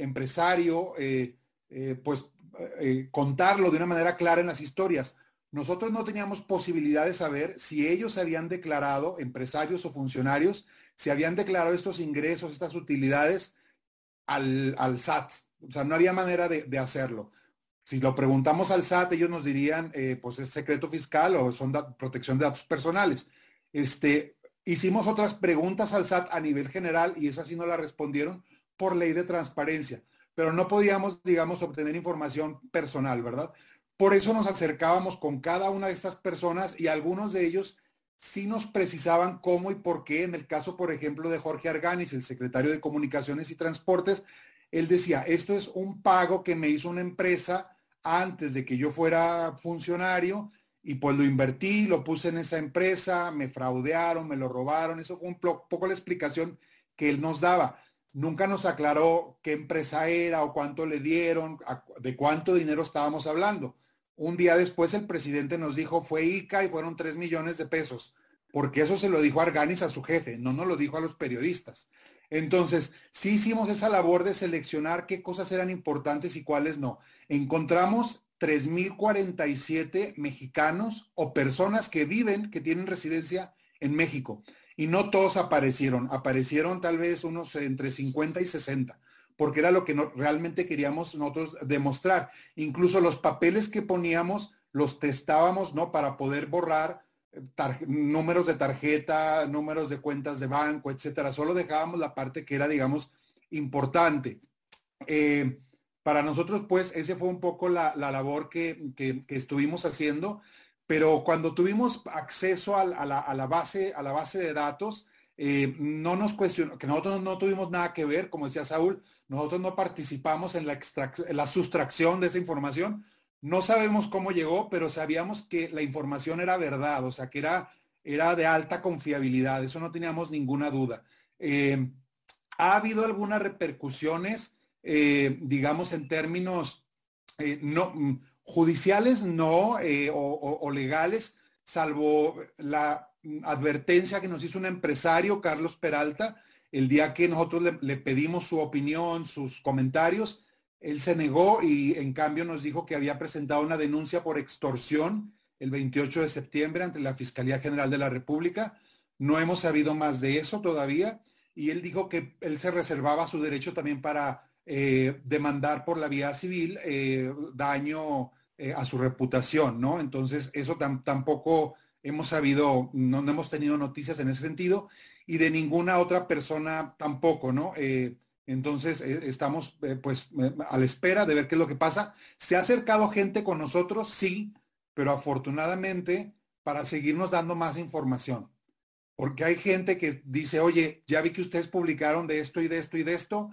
empresario, eh, eh, pues contarlo de una manera clara en las historias. Nosotros no teníamos posibilidad de saber si ellos habían declarado, empresarios o funcionarios, si habían declarado estos ingresos, estas utilidades al, SAT. O sea, no había manera de, de hacerlo si lo preguntamos al SAT, ellos nos dirían, eh, pues es secreto fiscal o son protección de datos personales. Este, Hicimos otras preguntas al SAT a nivel general y esas sí no la respondieron por ley de transparencia, pero no podíamos, digamos, obtener información personal, ¿verdad? Por eso nos acercábamos con cada una de estas personas y algunos de ellos sí nos precisaban cómo y por qué. En el caso, por ejemplo, de Jorge Arganis, el secretario de Comunicaciones y Transportes, él decía, esto es un pago que me hizo una empresa antes de que yo fuera funcionario y pues lo invertí, lo puse en esa empresa, me fraudearon, me lo robaron. Eso fue un poco la explicación que él nos daba. Nunca nos aclaró qué empresa era o cuánto le dieron, de cuánto dinero estábamos hablando. Un día después el presidente nos dijo fue ICA y fueron 3 millones de pesos, porque eso se lo dijo Arganis a su jefe, no nos lo dijo a los periodistas. Entonces, sí hicimos esa labor de seleccionar qué cosas eran importantes y cuáles no. Encontramos 3.047 mexicanos o personas que viven, que tienen residencia en México. Y no todos aparecieron, aparecieron tal vez unos entre 50 y 60 porque era lo que realmente queríamos nosotros demostrar. Incluso los papeles que poníamos los testábamos, ¿no? Para poder borrar eh, números de tarjeta, números de cuentas de banco, etcétera. Solo dejábamos la parte que era, digamos, importante. Eh, para nosotros, pues, ese fue un poco la, labor que, estuvimos haciendo, pero cuando tuvimos acceso a, la, base, a la base de datos, eh, no nos cuestionó, que nosotros no tuvimos nada que ver, como decía Saúl, nosotros no participamos en la, la sustracción de esa información. No sabemos cómo llegó, pero sabíamos que la información era verdad, o sea, que era, era de alta confiabilidad, eso no teníamos ninguna duda. Eh, ¿Ha habido algunas repercusiones, eh, digamos, en términos no, judiciales, no, o legales, salvo la advertencia que nos hizo un empresario, Carlos Peralta, el día que nosotros le, pedimos su opinión, sus comentarios, él se negó y en cambio nos dijo que había presentado una denuncia por extorsión el 28 de septiembre ante la Fiscalía General de la República. No hemos sabido más de eso todavía y él dijo que él se reservaba su derecho también para eh, demandar por la vía civil eh, daño eh, a su reputación, ¿no? Entonces, eso tampoco hemos sabido, no, hemos tenido noticias en ese sentido y de ninguna otra persona tampoco, ¿no? Eh, entonces eh, estamos pues a la espera de ver qué es lo que pasa. Se ha acercado gente con nosotros, sí, pero afortunadamente para seguirnos dando más información. Porque hay gente que dice, oye, ya vi que ustedes publicaron de esto y de esto y de esto,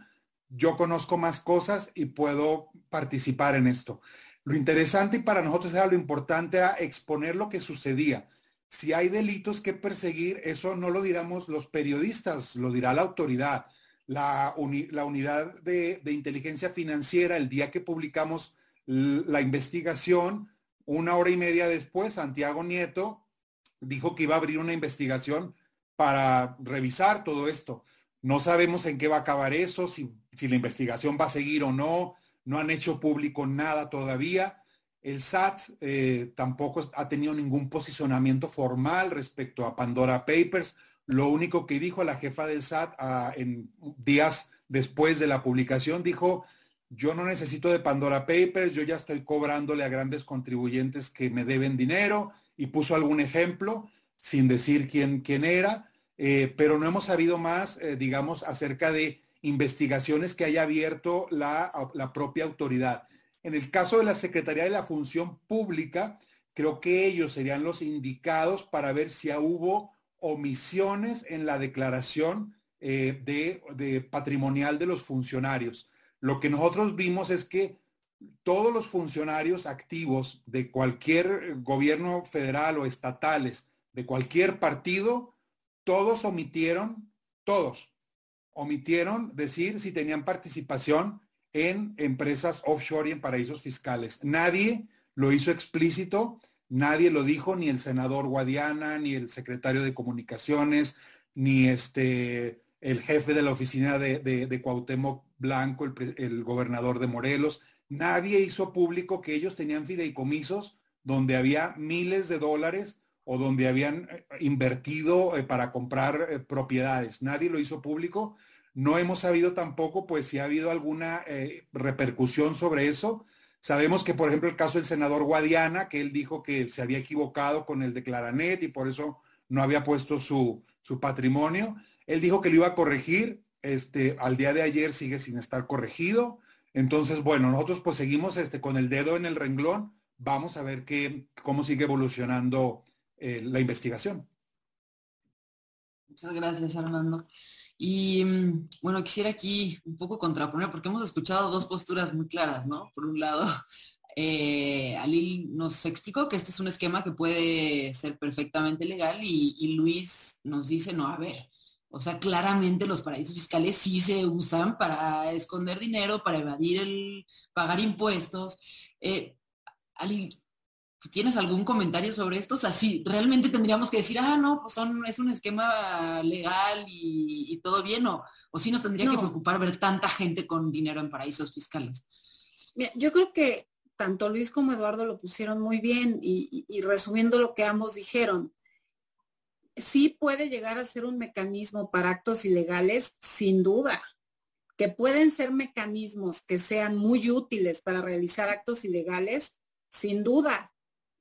yo conozco más cosas y puedo participar en esto. Lo interesante y para nosotros era lo importante era exponer lo que sucedía si hay delitos que perseguir, eso no lo diramos los periodistas, lo dirá la autoridad. La, unidad de, inteligencia financiera, el día que publicamos la investigación, una hora y media después, Santiago Nieto dijo que iba a abrir una investigación para revisar todo esto. No sabemos en qué va a acabar eso, si, si la investigación va a seguir o no. No han hecho público nada todavía. El SAT eh, tampoco ha tenido ningún posicionamiento formal respecto a Pandora Papers. Lo único que dijo la jefa del SAT ah, en días después de la publicación, dijo, yo no necesito de Pandora Papers, yo ya estoy cobrándole a grandes contribuyentes que me deben dinero y puso algún ejemplo sin decir quién, quién era, eh, pero no hemos sabido más, eh, digamos, acerca de investigaciones que haya abierto la, propia autoridad. En el caso de la Secretaría de la Función Pública, creo que ellos serían los indicados para ver si hubo omisiones en la declaración eh, de, patrimonial de los funcionarios. Lo que nosotros vimos es que todos los funcionarios activos de cualquier gobierno federal o estatales, de cualquier partido, todos omitieron, todos omitieron decir si tenían participación en empresas offshore y en paraísos fiscales. Nadie lo hizo explícito, nadie lo dijo, ni el senador Guadiana, ni el secretario de Comunicaciones, ni este, el jefe de la oficina de, de, Cuauhtémoc Blanco, el, el, gobernador de Morelos. Nadie hizo público que ellos tenían fideicomisos donde había miles de dólares o donde habían eh, invertido eh, para comprar eh, propiedades. Nadie lo hizo público no hemos sabido tampoco, pues, si ha habido alguna repercusión sobre eso. Sabemos que, por ejemplo, el caso del senador Guadiana, que él dijo que se había equivocado con el Declaranet y por eso no había puesto su, su patrimonio. Él dijo que lo iba a corregir, este, al día de ayer sigue sin estar corregido. Entonces, bueno, nosotros pues seguimos este, con el dedo en el renglón. Vamos a ver qué, cómo sigue evolucionando eh, la investigación. Muchas gracias, Armando. Y mm, bueno, quisiera aquí un poco contraponer, porque hemos escuchado dos posturas muy claras, ¿no? Por un lado, eh, Alil nos explicó que este es un esquema que puede ser perfectamente legal y, Luis nos dice, no, a ver, o sea, claramente los paraísos fiscales sí se usan para esconder dinero, para evadir el pagar impuestos. Eh, Alil, ¿Tienes algún comentario sobre esto? O sea, sí, realmente tendríamos que decir, ah, no, pues son, es un esquema legal y, todo bien, o, o sí nos tendría que preocupar ver tanta gente con dinero en paraísos fiscales. yo creo que tanto Luis como Eduardo lo pusieron muy bien y, y resumiendo lo que ambos dijeron, sí puede llegar a ser un mecanismo para actos ilegales, sin duda, que pueden ser mecanismos que sean muy útiles para realizar actos ilegales, sin duda,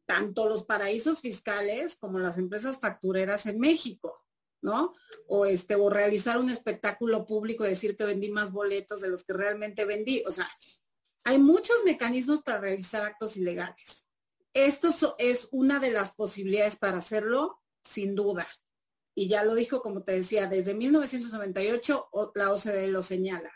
tanto los paraísos fiscales como las empresas factureras en México, ¿no? O este, o realizar un espectáculo público y decir que vendí más boletos de los que realmente vendí. O sea, hay muchos mecanismos para realizar actos ilegales. Esto es una de las posibilidades para hacerlo, sin duda. Y ya lo dijo, como te decía, desde 1998 la OCDE lo señala.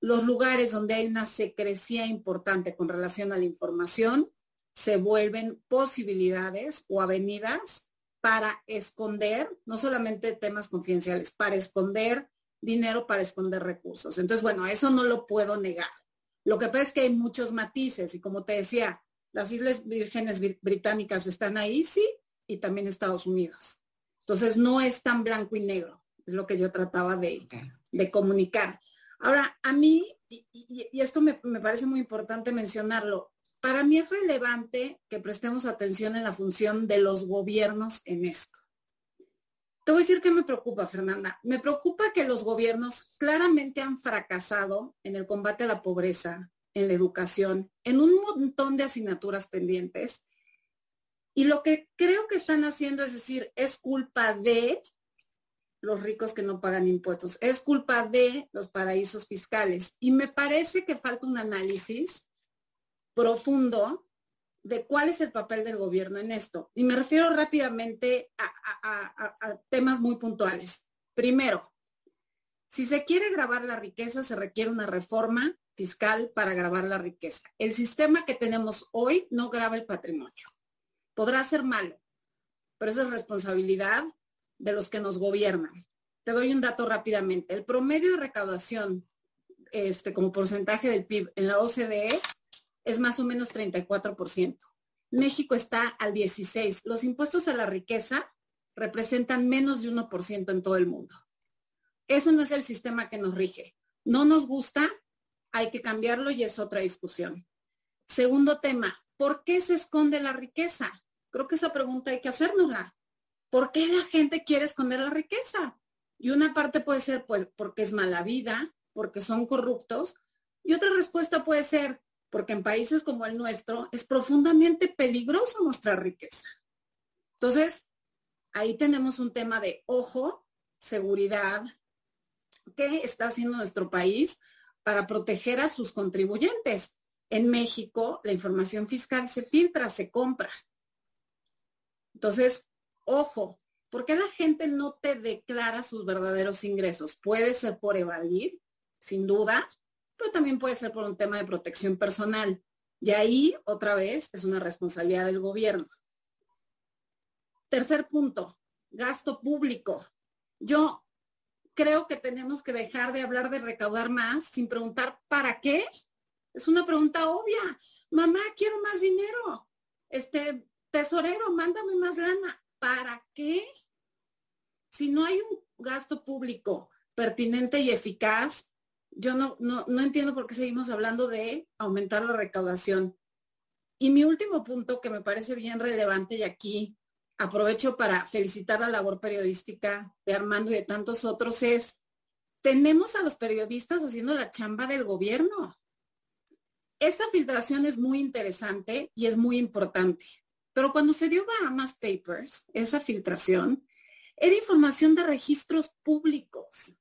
Los lugares donde hay una secrecía importante con relación a la información se vuelven posibilidades o avenidas para esconder, no solamente temas confidenciales, para esconder dinero, para esconder recursos. Entonces, bueno, eso no lo puedo negar. Lo que pasa es que hay muchos matices y como te decía, las Islas Vírgenes Británicas están ahí, sí, y también Estados Unidos. Entonces, no es tan blanco y negro, es lo que yo trataba de, de comunicar. Ahora, a mí, y, esto me parece muy importante mencionarlo, para mí es relevante que prestemos atención en la función de los gobiernos en esto. Te voy a decir qué me preocupa, Fernanda. Me preocupa que los gobiernos claramente han fracasado en el combate a la pobreza, en la educación, en un montón de asignaturas pendientes. Y lo que creo que están haciendo es decir, es culpa de los ricos que no pagan impuestos, es culpa de los paraísos fiscales. Y me parece que falta un análisis profundo de cuál es el papel del gobierno en esto. Y me refiero rápidamente a, temas muy puntuales. Primero, si se quiere grabar la riqueza, se requiere una reforma fiscal para grabar la riqueza. El sistema que tenemos hoy no graba el patrimonio. Podrá ser malo, pero eso es responsabilidad de los que nos gobiernan. Te doy un dato rápidamente. El promedio de recaudación este, como porcentaje del PIB en la OCDE es más o menos 34%. México está al 16%. Los impuestos a la riqueza representan menos de 1% en todo el mundo. Ese no es el sistema que nos rige. No nos gusta, hay que cambiarlo y es otra discusión. Segundo tema, ¿por qué se esconde la riqueza? Creo que esa pregunta hay que hacérnosla. ¿Por qué la gente quiere esconder la riqueza? Y una parte puede ser pues, porque es mala vida, porque son corruptos. Y otra respuesta puede ser porque en países como el nuestro es profundamente peligroso mostrar riqueza. Entonces, ahí tenemos un tema de ojo, seguridad, ¿qué está haciendo nuestro país para proteger a sus contribuyentes? En México, la información fiscal se filtra, se compra. Entonces, ojo, ¿por qué la gente no te declara sus verdaderos ingresos? Puede ser por evadir, sin duda, pero también puede ser por un tema de protección personal. Y ahí, otra vez, es una responsabilidad del gobierno. Tercer punto, gasto público. Yo creo que tenemos que dejar de hablar de recaudar más sin preguntar para qué. Es una pregunta obvia. Mamá, quiero más dinero. Este tesorero, mándame más lana. ¿Para qué? Si no hay un gasto público pertinente y eficaz, yo no, no, entiendo por qué seguimos hablando de aumentar la recaudación. Y mi último punto que me parece bien relevante y aquí aprovecho para felicitar la labor periodística de Armando y de tantos otros es, tenemos a los periodistas haciendo la chamba del gobierno. Esa filtración es muy interesante y es muy importante. Pero cuando se dio Bahamas Papers, esa filtración, era información de registros públicos.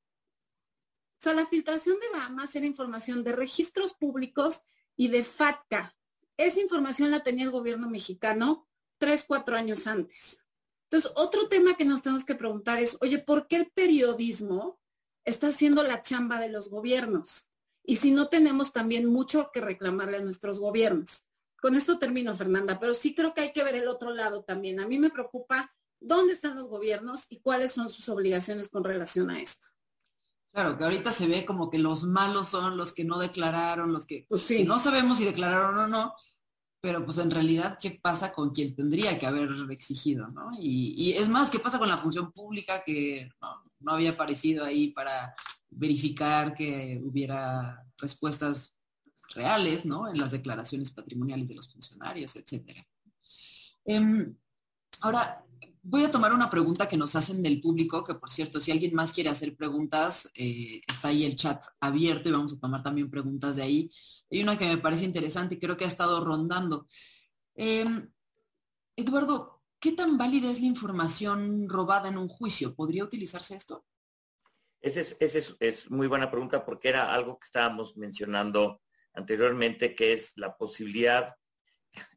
Sea, la filtración de Bahamas era información de registros públicos y de FATCA. Esa información la tenía el gobierno mexicano tres, cuatro años antes. Entonces, otro tema que nos tenemos que preguntar es, oye, ¿por qué el periodismo está haciendo la chamba de los gobiernos? Y si no tenemos también mucho que reclamarle a nuestros gobiernos. Con esto termino, Fernanda, pero sí creo que hay que ver el otro lado también. A mí me preocupa dónde están los gobiernos y cuáles son sus obligaciones con relación a esto. Claro, que ahorita se ve como que los malos son los que no declararon, los que, pues sí. no sabemos si declararon o no, pero pues en realidad, ¿qué pasa con quien tendría que haber exigido? ¿no? Y, es más, ¿qué pasa con la función pública que no, había aparecido ahí para verificar que hubiera respuestas reales ¿no? en las declaraciones patrimoniales de los funcionarios, etcétera? Em, ahora, voy a tomar una pregunta que nos hacen del público, que por cierto, si alguien más quiere hacer preguntas, eh, está ahí el chat abierto y vamos a tomar también preguntas de ahí. Hay una que me parece interesante y creo que ha estado rondando. Em, Eduardo, ¿qué tan válida es la información robada en un juicio? ¿Podría utilizarse esto? Esa es, es, muy buena pregunta porque era algo que estábamos mencionando anteriormente, que es la posibilidad,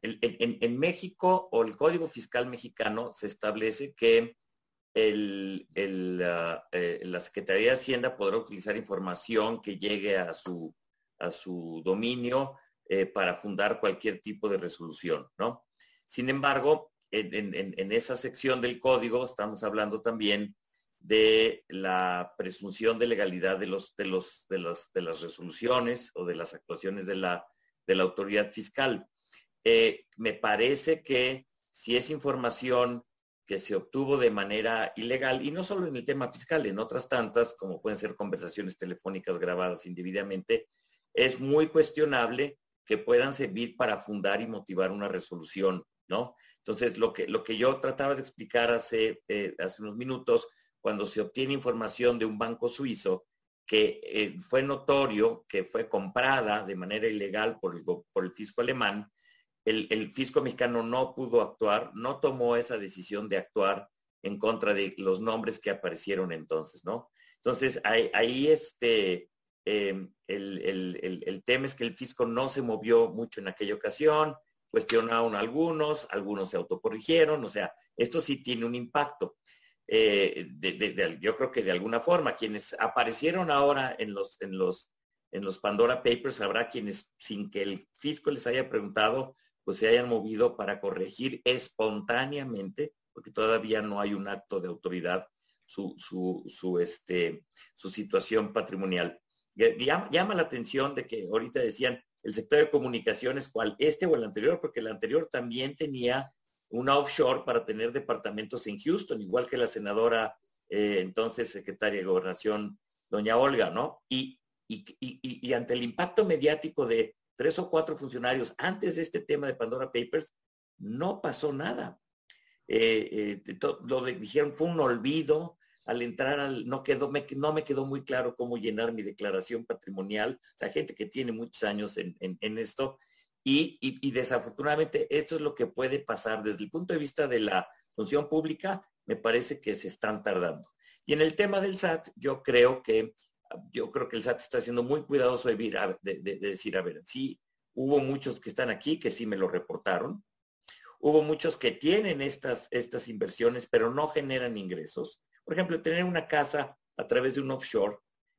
en, México o el Código Fiscal mexicano se establece que el, ah, eh, la Secretaría de Hacienda podrá utilizar información que llegue a su dominio eh, para fundar cualquier tipo de resolución, ¿no? Sin embargo, en, esa sección del código estamos hablando también de la presunción de legalidad de, las resoluciones o de las actuaciones de la autoridad fiscal. Eh, me parece que si es información que se obtuvo de manera ilegal, y no solo en el tema fiscal, en otras tantas, como pueden ser conversaciones telefónicas grabadas individualmente, es muy cuestionable que puedan servir para fundar y motivar una resolución, ¿no? Entonces, lo que, lo que yo trataba de explicar hace, eh, hace unos minutos, cuando se obtiene información de un banco suizo que eh, fue notorio que fue comprada de manera ilegal por por el fisco alemán, el, el, fisco mexicano no pudo actuar, no tomó esa decisión de actuar en contra de los nombres que aparecieron entonces, ¿no? Entonces, ahí, este, Em, el, tema es que el fisco no se movió mucho en aquella ocasión, cuestionaron algunos, algunos se autocorrigieron, o sea, esto sí tiene un impacto. Eh, yo creo que de alguna forma, quienes aparecieron ahora en los, en los, en los Pandora Papers, habrá quienes sin que el fisco les haya preguntado, pues se hayan movido para corregir espontáneamente, porque todavía no hay un acto de autoridad, su, su, su, este, su situación patrimonial. Llama, la atención de que ahorita decían el sector de comunicaciones, cual este o el anterior, porque el anterior también tenía una offshore para tener departamentos en Houston, igual que la senadora, eh, entonces secretaria de Gobernación, doña Olga, ¿no? Y, y, ante el impacto mediático de tres o cuatro funcionarios antes de este tema de Pandora Papers, no pasó nada. Eh, eh, lo dijeron fue un olvido, al entrar al, no quedó, me, no me quedó muy claro cómo llenar mi declaración patrimonial, o sea, gente que tiene muchos años en, esto, y, desafortunadamente esto es lo que puede pasar desde el punto de vista de la función pública, me parece que se están tardando. Y en el tema del SAT, yo creo que, yo creo que el SAT está siendo muy cuidadoso de, de decir, a ver, sí, hubo muchos que están aquí que sí me lo reportaron, hubo muchos que tienen estas, estas inversiones, pero no generan ingresos. Por ejemplo, tener una casa a través de un offshore,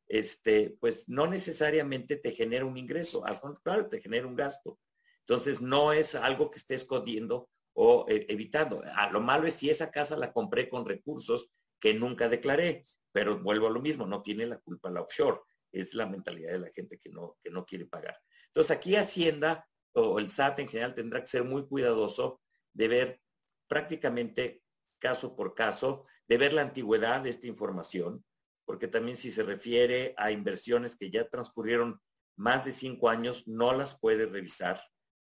este, pues no necesariamente te genera un ingreso, al contrario, te genera un gasto. Entonces, no es algo que esté escondiendo o eh, evitando. A lo malo es si esa casa la compré con recursos que nunca declaré, pero vuelvo a lo mismo, no tiene la culpa la offshore. Es la mentalidad de la gente que no, que no quiere pagar. Entonces, aquí Hacienda o el SAT en general tendrá que ser muy cuidadoso de ver prácticamente caso por caso, de ver la antigüedad de esta información, porque también si se refiere a inversiones que ya transcurrieron más de cinco años, no las puede revisar,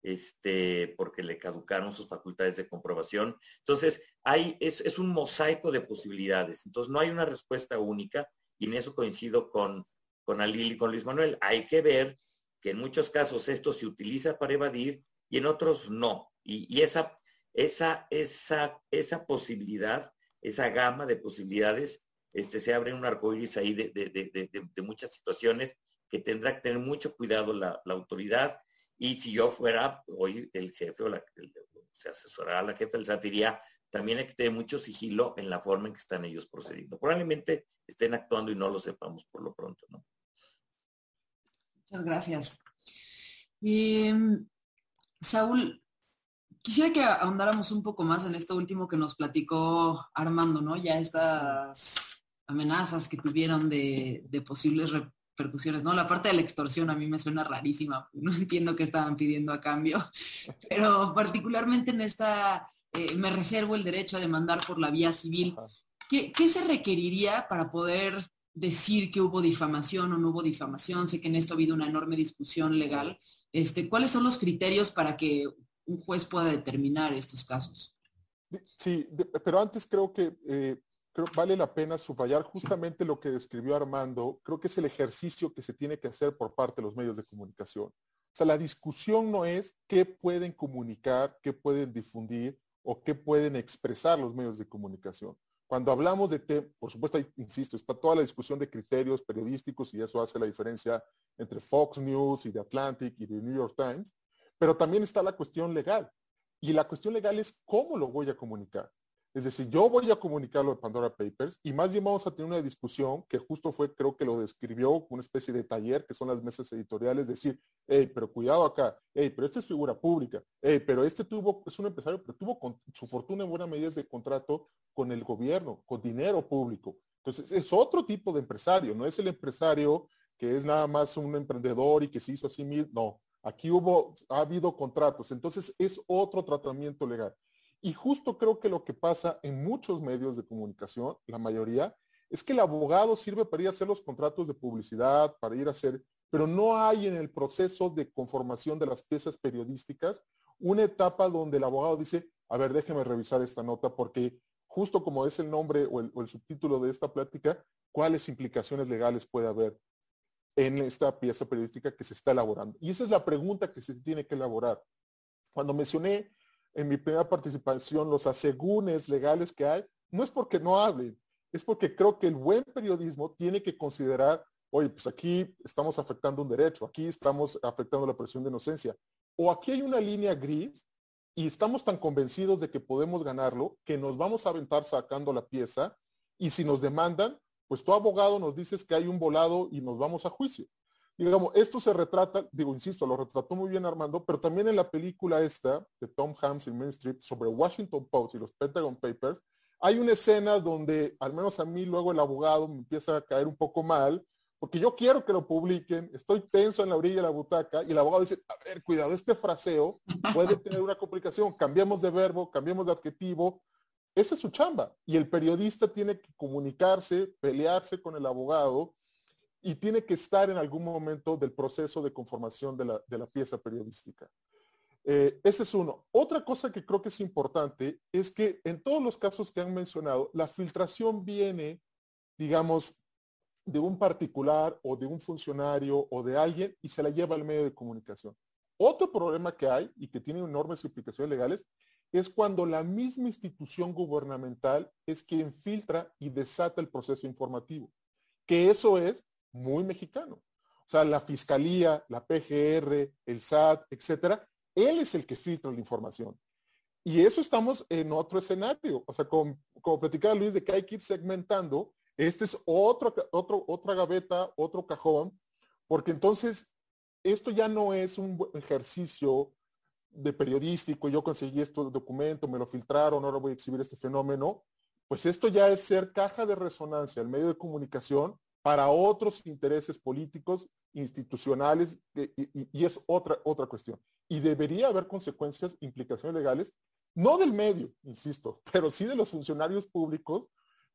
este, porque le caducaron sus facultades de comprobación. Entonces, hay, es, es un mosaico de posibilidades. Entonces, no hay una respuesta única, y en eso coincido con, con Alil y con Luis Manuel. Hay que ver que en muchos casos esto se utiliza para evadir y en otros no. Y, y esa esa, esa, esa posibilidad esa gama de posibilidades, este, se abre un arcoíris ahí de, de, muchas situaciones que tendrá que tener mucho cuidado la, autoridad. Y si yo fuera hoy el jefe o la, se asesorará a la jefe, les diría, también hay que tener mucho sigilo en la forma en que están ellos procediendo. Probablemente estén actuando y no lo sepamos por lo pronto, ¿no? Muchas gracias. Y, Saúl, quisiera que ahondáramos un poco más en esto último que nos platicó Armando, ¿no? Ya estas amenazas que tuvieron de, posibles repercusiones, ¿no? La parte de la extorsión a mí me suena rarísima, no entiendo qué estaban pidiendo a cambio, pero particularmente en esta, eh, me reservo el derecho a demandar por la vía civil. ¿Qué, ¿Qué se requeriría para poder decir que hubo difamación o no hubo difamación. Sé que en esto ha habido una enorme discusión legal. Este, ¿Cuáles son los criterios para que un juez pueda determinar estos casos? Sí, pero antes creo que eh, creo vale la pena subrayar justamente lo que describió Armando. Creo que es el ejercicio que se tiene que hacer por parte de los medios de comunicación. O sea, la discusión no es qué pueden comunicar, qué pueden difundir o qué pueden expresar los medios de comunicación. Cuando hablamos de, por supuesto, insisto, está toda la discusión de criterios periodísticos y eso hace la diferencia entre Fox News y The Atlantic y The New York Times, pero también está la cuestión legal. Y la cuestión legal es cómo lo voy a comunicar. Es decir, yo voy a comunicar lo de Pandora Papers y más bien vamos a tener una discusión que justo fue, creo que lo describió, una especie de taller, que son las mesas editoriales, decir, hey, pero cuidado acá, hey, pero esta es figura pública, hey, pero este tuvo, es un empresario, pero tuvo con, su fortuna en buena medida de contrato con el gobierno, con dinero público. Entonces, es otro tipo de empresario, no es el empresario que es nada más un emprendedor y que se hizo así mismo, no. Aquí hubo, ha habido contratos, entonces es otro tratamiento legal. Y justo creo que lo que pasa en muchos medios de comunicación, la mayoría, es que el abogado sirve para ir a hacer los contratos de publicidad, para ir a hacer, pero no hay en el proceso de conformación de las piezas periodísticas una etapa donde el abogado dice, a ver, déjeme revisar esta nota porque justo como es el nombre o el, subtítulo de esta plática, cuáles implicaciones legales puede haber en esta pieza periodística que se está elaborando. Y esa es la pregunta que se tiene que elaborar. Cuando mencioné en mi primera participación los asegúnes legales que hay, no es porque no hablen, es porque creo que el buen periodismo tiene que considerar, oye, pues aquí estamos afectando un derecho, aquí estamos afectando la presión de inocencia, o aquí hay una línea gris y estamos tan convencidos de que podemos ganarlo que nos vamos a aventar sacando la pieza y si nos demandan, pues tu abogado nos dices que hay un volado y nos vamos a juicio digamos, esto se retrata, digo, insisto, lo retrató muy bien Armando, pero también en la producción esta de Tom Hanks y Main Street sobre Washington Post y los Pentagon Papers, hay una escena donde, al menos a mí, luego el abogado me empieza a caer un poco mal, porque yo quiero que lo publiquen, estoy tenso en la orilla de la butaca y el abogado dice, a ver, cuidado, este fraseo puede tener una complicación, cambiamos de verbo, cambiamos de adjetivo, esa es su chamba. Y el periodista tiene que comunicarse, pelearse con el abogado y tiene que estar en algún momento del proceso de conformación de la, pieza periodística. Eh, ese es uno. Otra cosa que creo que es importante es que en todos los casos que han mencionado, la filtración viene, digamos, de un particular o de un funcionario o de alguien y se la lleva al medio de comunicación. Otro problema que hay y que tiene enormes implicaciones legales es cuando la misma institución gubernamental es quien filtra y desata el proceso informativo. Que eso es muy mexicano. O sea, la fiscalía, la PGR, el SAT, etcétera, él es el que filtra la información. Y eso estamos en otro escenario. O sea, como, como platicaba Luis, de que hay que ir segmentando, este es otro, otro, otra gaveta, otro cajón, porque entonces esto ya no es un ejercicio de periodístico, yo conseguí este documento, me lo filtraron, ahora voy a exhibir este fenómeno, pues esto ya es ser caja de resonancia, el medio de comunicación, para otros intereses políticos, institucionales, y, es otra, otra cuestión. Y debería haber consecuencias, implicaciones legales, no del medio, insisto, pero sí de los funcionarios públicos,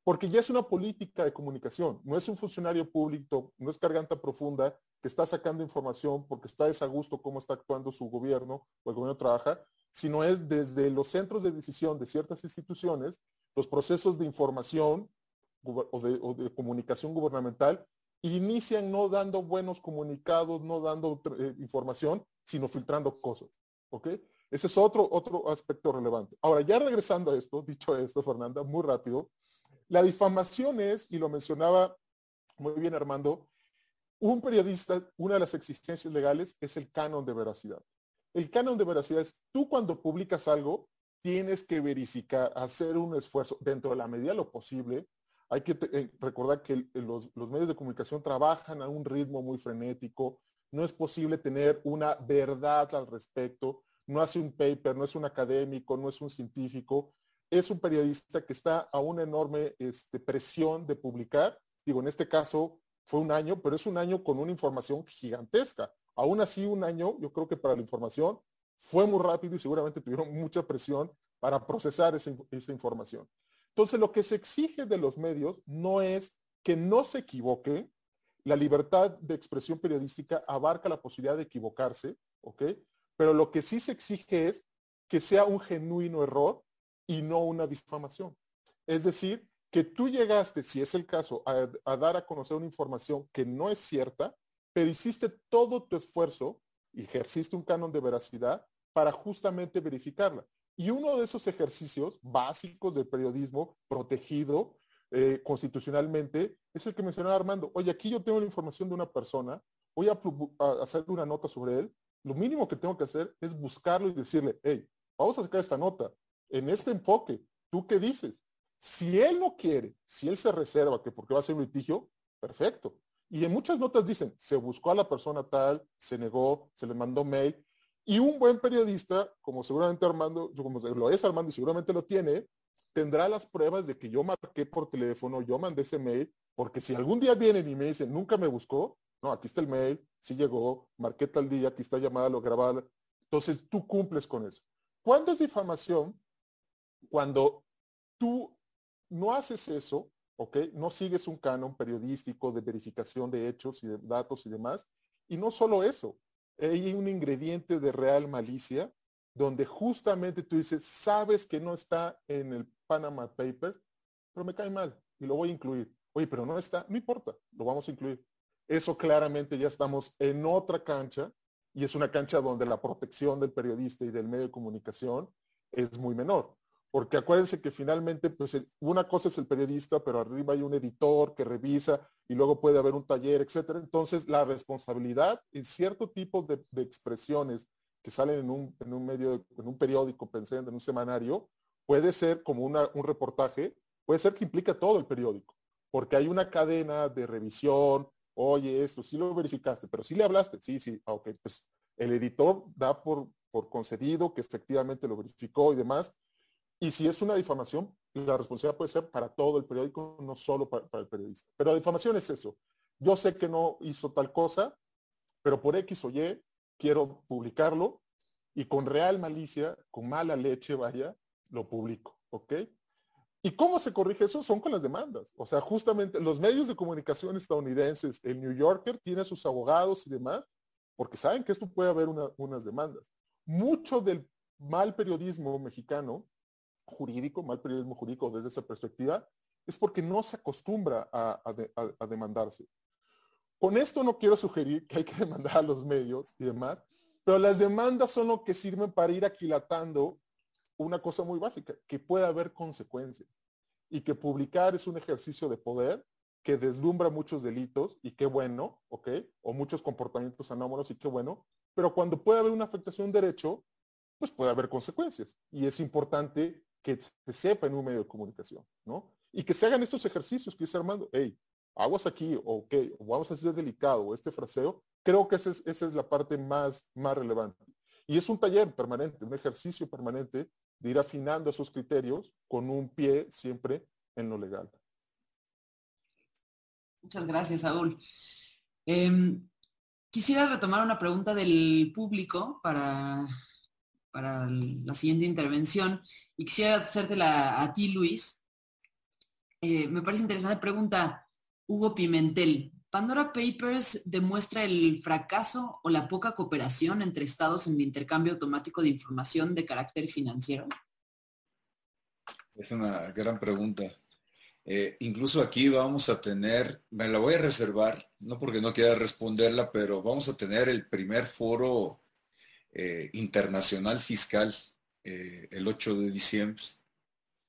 porque ya es una política de comunicación, no es un funcionario público, no es garganta profunda que está sacando información porque está desagusto cómo está actuando su gobierno o el gobierno trabaja, sino es desde los centros de decisión de ciertas instituciones, los procesos de información o de, comunicación gubernamental inician no dando buenos comunicados, no dando eh, información, sino filtrando cosas. ¿Ok? Ese es otro, otro aspecto relevante. Ahora, ya regresando a esto, dicho esto, Fernanda, muy rápido, la difamación es, y lo mencionaba muy bien Armando, un periodista, una de las exigencias legales es el canon de veracidad. El canon de veracidad es tú cuando publicas algo, tienes que verificar, hacer un esfuerzo dentro de la medida de lo posible. Hay que eh, recordar que los, medios de comunicación trabajan a un ritmo muy frenético. No es posible tener una verdad al respecto. No hace un paper, no es un académico, no es un científico. Es un periodista que está a una enorme este, presión de publicar. Digo, en este caso, fue un año, pero es un año con una información gigantesca. Aún así, un año, yo creo que para la información fue muy rápido y seguramente tuvieron mucha presión para procesar esa, información. Entonces, lo que se exige de los medios no es que no se equivoque. La libertad de expresión periodística abarca la posibilidad de equivocarse, ¿ok? Pero lo que sí se exige es que sea un genuino error y no una difamación. Es decir, que tú llegaste, si es el caso, a, dar a conocer una información que no es cierta, pero hiciste todo tu esfuerzo ejerciste un canon de veracidad para justamente verificarla. Y uno de esos ejercicios básicos del periodismo protegido eh, constitucionalmente es el que mencionaba Armando. Oye, aquí yo tengo la información de una persona, voy a, hacer una nota sobre él. Lo mínimo que tengo que hacer es buscarlo y decirle, hey, vamos a sacar esta nota en este enfoque. ¿Tú qué dices? Si él no quiere, si él se reserva que porque va a ser un litigio, perfecto. Y en muchas notas dicen, se buscó a la persona tal, se negó, se le mandó mail. Y un buen periodista, como seguramente Armando, como lo es Armando y seguramente lo tiene, tendrá las pruebas de que yo marqué por teléfono, yo mandé ese mail, porque si algún día vienen y me dicen, nunca me buscó, no, aquí está el mail, sí llegó, marqué tal día, aquí está llamada, lo grabada. Entonces tú cumples con eso. ¿Cuándo es difamación? Cuando tú no haces eso, ¿ok? No sigues un canon periodístico de verificación de hechos y de datos y demás. Y no solo eso, hay un ingrediente de real malicia donde justamente tú dices, sabes que no está en el Panama Papers, pero me cae mal y lo voy a incluir. Oye, pero no está, no importa, lo vamos a incluir. Eso claramente ya estamos en otra cancha y es una cancha donde la protección del periodista y del medio de comunicación es muy menor. Porque acuérdense que finalmente, pues una cosa es el periodista, pero arriba hay un editor que revisa y luego puede haber un taller, etcétera. Entonces, la responsabilidad en cierto tipo de, expresiones que salen en un, medio, en un periódico, pensé en un semanario, puede ser como un reportaje, puede ser que implica todo el periódico, porque hay una cadena de revisión, oye, esto sí lo verificaste, pero sí le hablaste, sí, sí, ah, ok, pues el editor da por, por concedido que efectivamente lo verificó y demás, y si es una difamación, la responsabilidad puede ser para todo el periódico, no solo para, el periodista. Pero la difamación es eso. Yo sé que no hizo tal cosa, pero por X o Y quiero publicarlo y con real malicia, con mala leche, vaya, lo publico. ¿Ok? ¿Y cómo se corrige eso? Son con las demandas. O sea, justamente los medios de comunicación estadounidenses, el New Yorker tiene sus abogados y demás, porque saben que esto puede haber unas demandas. Mucho del mal periodismo mexicano jurídico, mal periodismo jurídico desde esa perspectiva, es porque no se acostumbra a, demandarse. Con esto no quiero sugerir que hay que demandar a los medios y demás, pero las demandas son lo que sirven para ir aquilatando una cosa muy básica, que puede haber consecuencias y que publicar es un ejercicio de poder que deslumbra muchos delitos y qué bueno, ¿ok? O muchos comportamientos anómalos y qué bueno, pero cuando puede haber una afectación de derecho, pues puede haber consecuencias. Y es importante que se sepa en un medio de comunicación, ¿no? Y que se hagan estos ejercicios que dice Armando, hey, aguas aquí, ok, vamos a ser delicado, o este fraseo, creo que esa es, esa es la parte más, más relevante. Y es un taller permanente, un ejercicio permanente de ir afinando esos criterios con un pie siempre en lo legal. Muchas gracias, Saúl. Em, quisiera retomar una pregunta del público para para la siguiente intervención y quisiera hacértela a ti, Luis. Eh, me parece interesante pregunta, Hugo Pimentel. ¿Pandora Papers demuestra el fracaso o la poca cooperación entre estados en el intercambio automático de información de carácter financiero? Es una gran pregunta. Eh, incluso aquí vamos a tener, me la voy a reservar, no porque no quiera responderla, pero vamos a tener el primer foro eh, internacional fiscal eh, el 8 de diciembre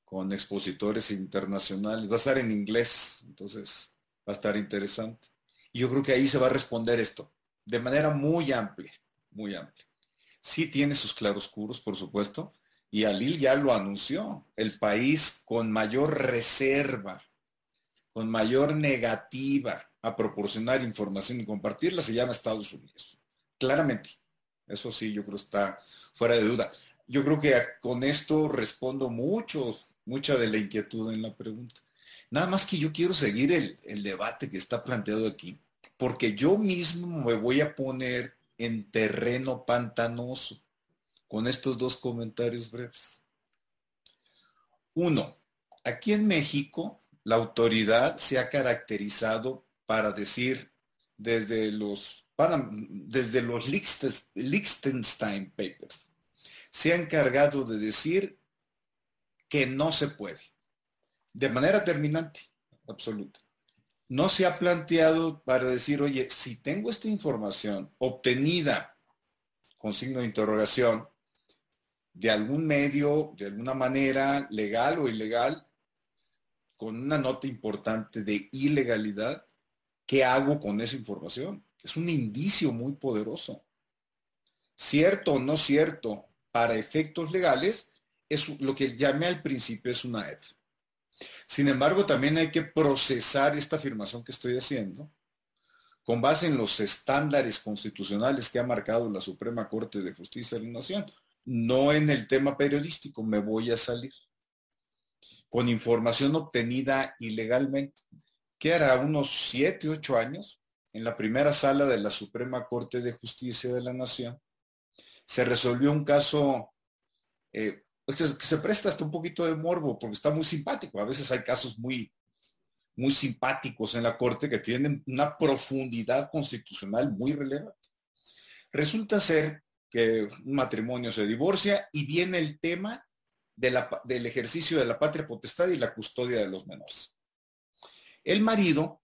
con expositores internacionales. Va a estar en inglés, entonces va a estar interesante. Y yo creo que ahí se va a responder esto de manera muy amplia, muy amplia. Sí tiene sus claroscuros, por supuesto, y Alil ya lo anunció, el país con mayor reserva, con mayor negativa a proporcionar información y compartirla se llama Estados Unidos. Claramente. Eso sí, yo creo que está fuera de duda. Yo creo que con esto respondo mucho, mucha de la inquietud en la pregunta. Nada más que yo quiero seguir el, el debate que está planteado aquí, porque yo mismo me voy a poner en terreno pantanoso con estos dos comentarios breves. Uno, aquí en México la autoridad se ha caracterizado para decir desde los, desde los Liechtenstein Papers, se ha encargado de decir que no se puede, de manera terminante, absoluta. No se ha planteado para decir, oye, si tengo esta información obtenida con signo de interrogación, de algún medio, de alguna manera, legal o ilegal, con una nota importante de ilegalidad, ¿qué hago con esa información? Es un indicio muy poderoso. Cierto o no cierto, para efectos legales, es lo que llamé al principio es una ER. Sin embargo, también hay que procesar esta afirmación que estoy haciendo con base en los estándares constitucionales que ha marcado la Suprema Corte de Justicia de la Nación no en el tema periodístico, me voy a salir. Con información obtenida ilegalmente, que era unos siete, ocho años, en la primera sala de la Suprema Corte de Justicia de la Nación, se resolvió un caso eh, pues, que se presta hasta un poquito de morbo, porque está muy simpático. A veces hay casos muy, muy simpáticos en la Corte que tienen una profundidad constitucional muy relevante. Resulta ser que un matrimonio se divorcia y viene el tema del ejercicio de la patria potestad y la custodia de los menores. El marido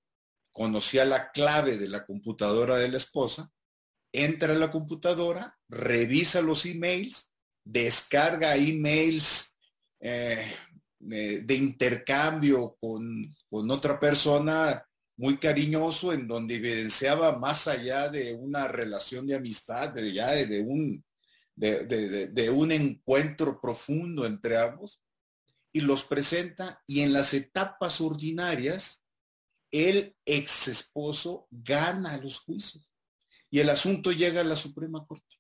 conocía la clave de la computadora de la esposa, entra a la computadora, revisa los emails, descarga emails eh, de, intercambio con, con otra persona muy cariñoso en donde evidenciaba más allá de una relación de amistad, de ya de, un, de, un encuentro profundo entre ambos, y los presenta y en las etapas ordinarias el ex esposo gana los juicios y el asunto llega a la Suprema Corte.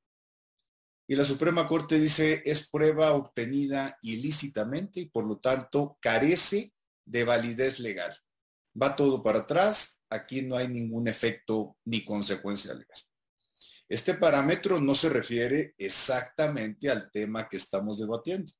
Y la Suprema Corte dice es prueba obtenida ilícitamente y por lo tanto carece de validez legal va todo para atrás, aquí no hay ningún efecto ni consecuencia legal. Este parámetro no se refiere exactamente al tema que estamos debatiendo,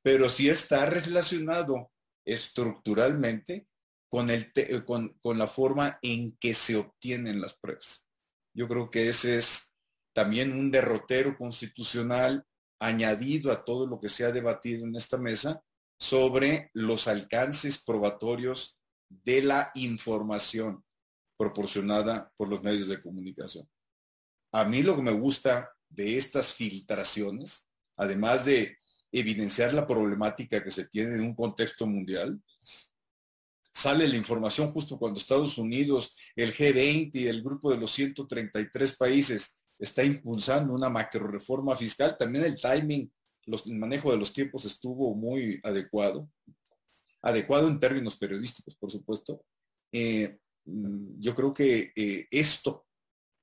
pero sí está relacionado estructuralmente con, el con, con la forma en que se obtienen las pruebas. Yo creo que ese es también un derrotero constitucional añadido a todo lo que se ha debatido en esta mesa sobre los alcances probatorios de la información proporcionada por los medios de comunicación. A mí lo que me gusta de estas filtraciones, además de evidenciar la problemática que se tiene en un contexto mundial, sale la información justo cuando Estados Unidos, el G20 y el grupo de los 133 países está impulsando una macro reforma fiscal. También el timing, el manejo de los tiempos estuvo muy adecuado adecuado en términos periodísticos, por supuesto. Eh, yo creo que eh, esto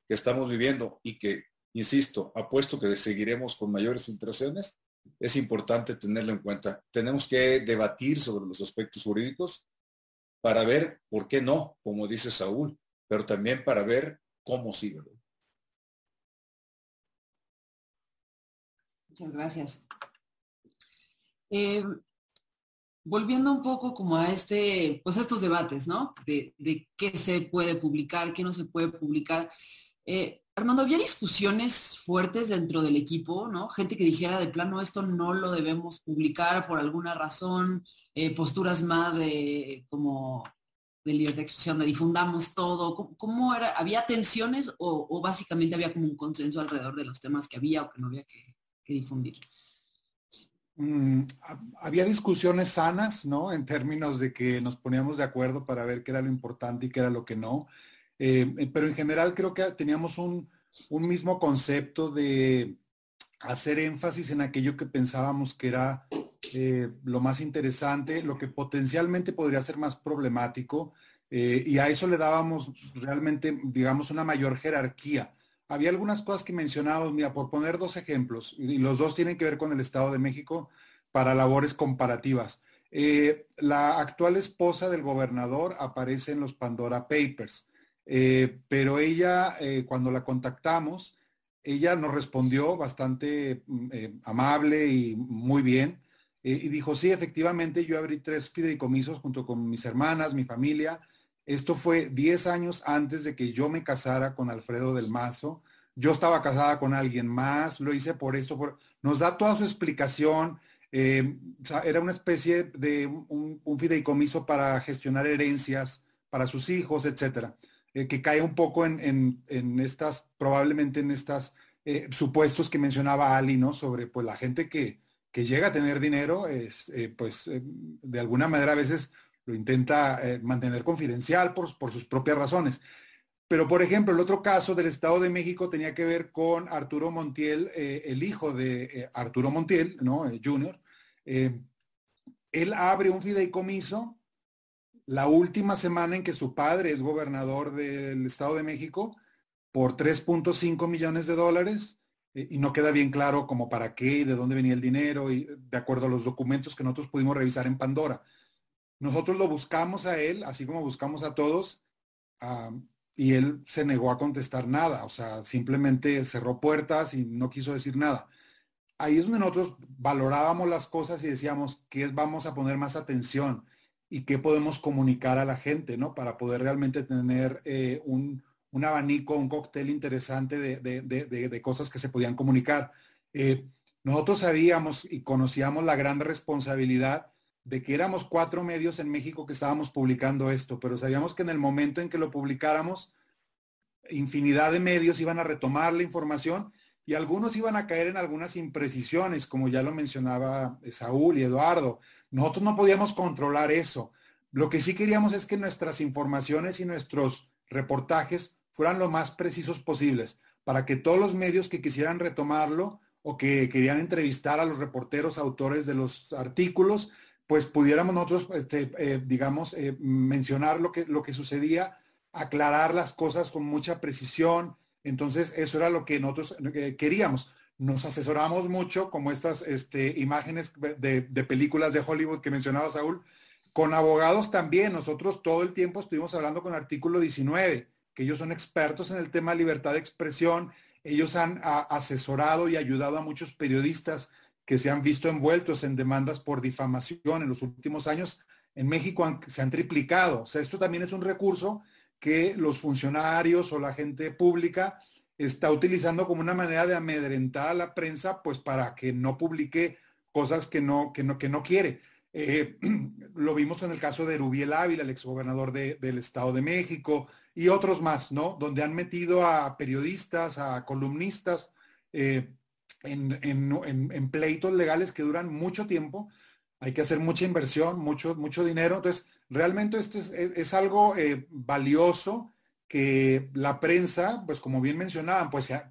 que estamos viviendo y que, insisto, apuesto que seguiremos con mayores filtraciones, es importante tenerlo en cuenta. Tenemos que debatir sobre los aspectos jurídicos para ver por qué no, como dice Saúl, pero también para ver cómo sigue. Muchas gracias. Eh, volviendo un poco como a este, pues estos debates, ¿no? De, qué se puede publicar, qué no se puede publicar. Eh, Armando, había discusiones fuertes dentro del equipo, ¿no? Gente que dijera de plano esto no lo debemos publicar por alguna razón, eh, posturas más de como de libertad de expresión, de difundamos todo? ¿Cómo, era? ¿Había tensiones o, básicamente había como un consenso alrededor de los temas que había o que no había que, difundir? Mm, había discusiones sanas, ¿no? En términos de que nos poníamos de acuerdo para ver qué era lo importante y qué era lo que no. Eh, eh, pero en general creo que teníamos un, un mismo concepto de hacer énfasis en aquello que pensábamos que era eh, lo más interesante, lo que potencialmente podría ser más problemático, y a eso le dábamos realmente, digamos, una mayor jerarquía. Había algunas cosas que mencionábamos, mira, por poner dos ejemplos, y los dos tienen que ver con el Estado de México para labores comparativas. La actual esposa del gobernador aparece en los Pandora Papers, pero ella, cuando la contactamos, ella nos respondió bastante mm, amable y muy bien eh, y dijo, sí, efectivamente, yo abrí tres fideicomisos junto con mis hermanas, mi familia. Esto fue 10 años antes de que yo me casara con Alfredo del Mazo. Yo estaba casada con alguien más, lo hice por esto. Nos da toda su explicación. Eh, era una especie de un, fideicomiso para gestionar herencias para sus hijos, etcétera, eh, que cae un poco en, estas, probablemente en estas supuestos que mencionaba Ali, ¿no? Sobre pues la gente que, que llega a tener dinero, es, eh, pues eh, de alguna manera a veces lo intenta eh, mantener confidencial por, por, sus propias razones. Pero, por ejemplo, el otro caso del Estado de México tenía que ver con Arturo Montiel, el hijo de Arturo Montiel, ¿no? Junior. él abre un fideicomiso la última semana en que su padre es gobernador del Estado de México por 3.5 millones de dólares eh, y no queda bien claro como para qué y de dónde venía el dinero y de acuerdo a los documentos que nosotros pudimos revisar en Pandora. Nosotros lo buscamos a él, así como buscamos a todos, y él se negó a contestar nada, o sea, simplemente cerró puertas y no quiso decir nada. Ahí es donde nosotros valorábamos las cosas y decíamos qué vamos a poner más atención y qué podemos comunicar a la gente, ¿no? Para poder realmente tener eh, un, un abanico, un cóctel interesante de, cosas que se podían comunicar. Eh, nosotros sabíamos y conocíamos la gran responsabilidad de que éramos cuatro medios en México que estábamos publicando esto, pero sabíamos que en el momento en que lo publicáramos, infinidad de medios iban a retomar la información y algunos iban a caer en algunas imprecisiones, como ya lo mencionaba Saúl y Eduardo. Nosotros no podíamos controlar eso. Lo que sí queríamos es que nuestras informaciones y nuestros reportajes fueran lo más precisos posibles, para que todos los medios que quisieran retomarlo o que querían entrevistar a los reporteros, autores de los artículos, pues pudiéramos nosotros, este, eh, digamos, eh, mencionar lo que, lo que sucedía, aclarar las cosas con mucha precisión. Entonces, eso era lo que nosotros eh, queríamos. Nos asesoramos mucho, como estas este, imágenes de, de películas de Hollywood que mencionaba Saúl, con abogados también. Nosotros todo el tiempo estuvimos hablando con artículo 19 que ellos son expertos en el tema de libertad de expresión. Ellos han asesorado y ayudado a muchos periodistas que se han visto envueltos en demandas por difamación en los últimos años. En México se han triplicado. O sea, esto también es un recurso que los funcionarios o la gente pública está utilizando como una manera de amedrentar a la prensa, pues para que no publique cosas que no, que no, que no quiere. Eh, lo vimos en el caso de Rubiel Ávila, el exgobernador del Estado de México, y otros más, ¿no? Donde han metido a periodistas, a columnistas eh, en, pleitos legales que duran mucho tiempo. Hay que hacer mucha inversión, mucho, mucho dinero. Entonces, realmente esto es, algo eh, valioso que la prensa, pues como bien mencionaban, pues se,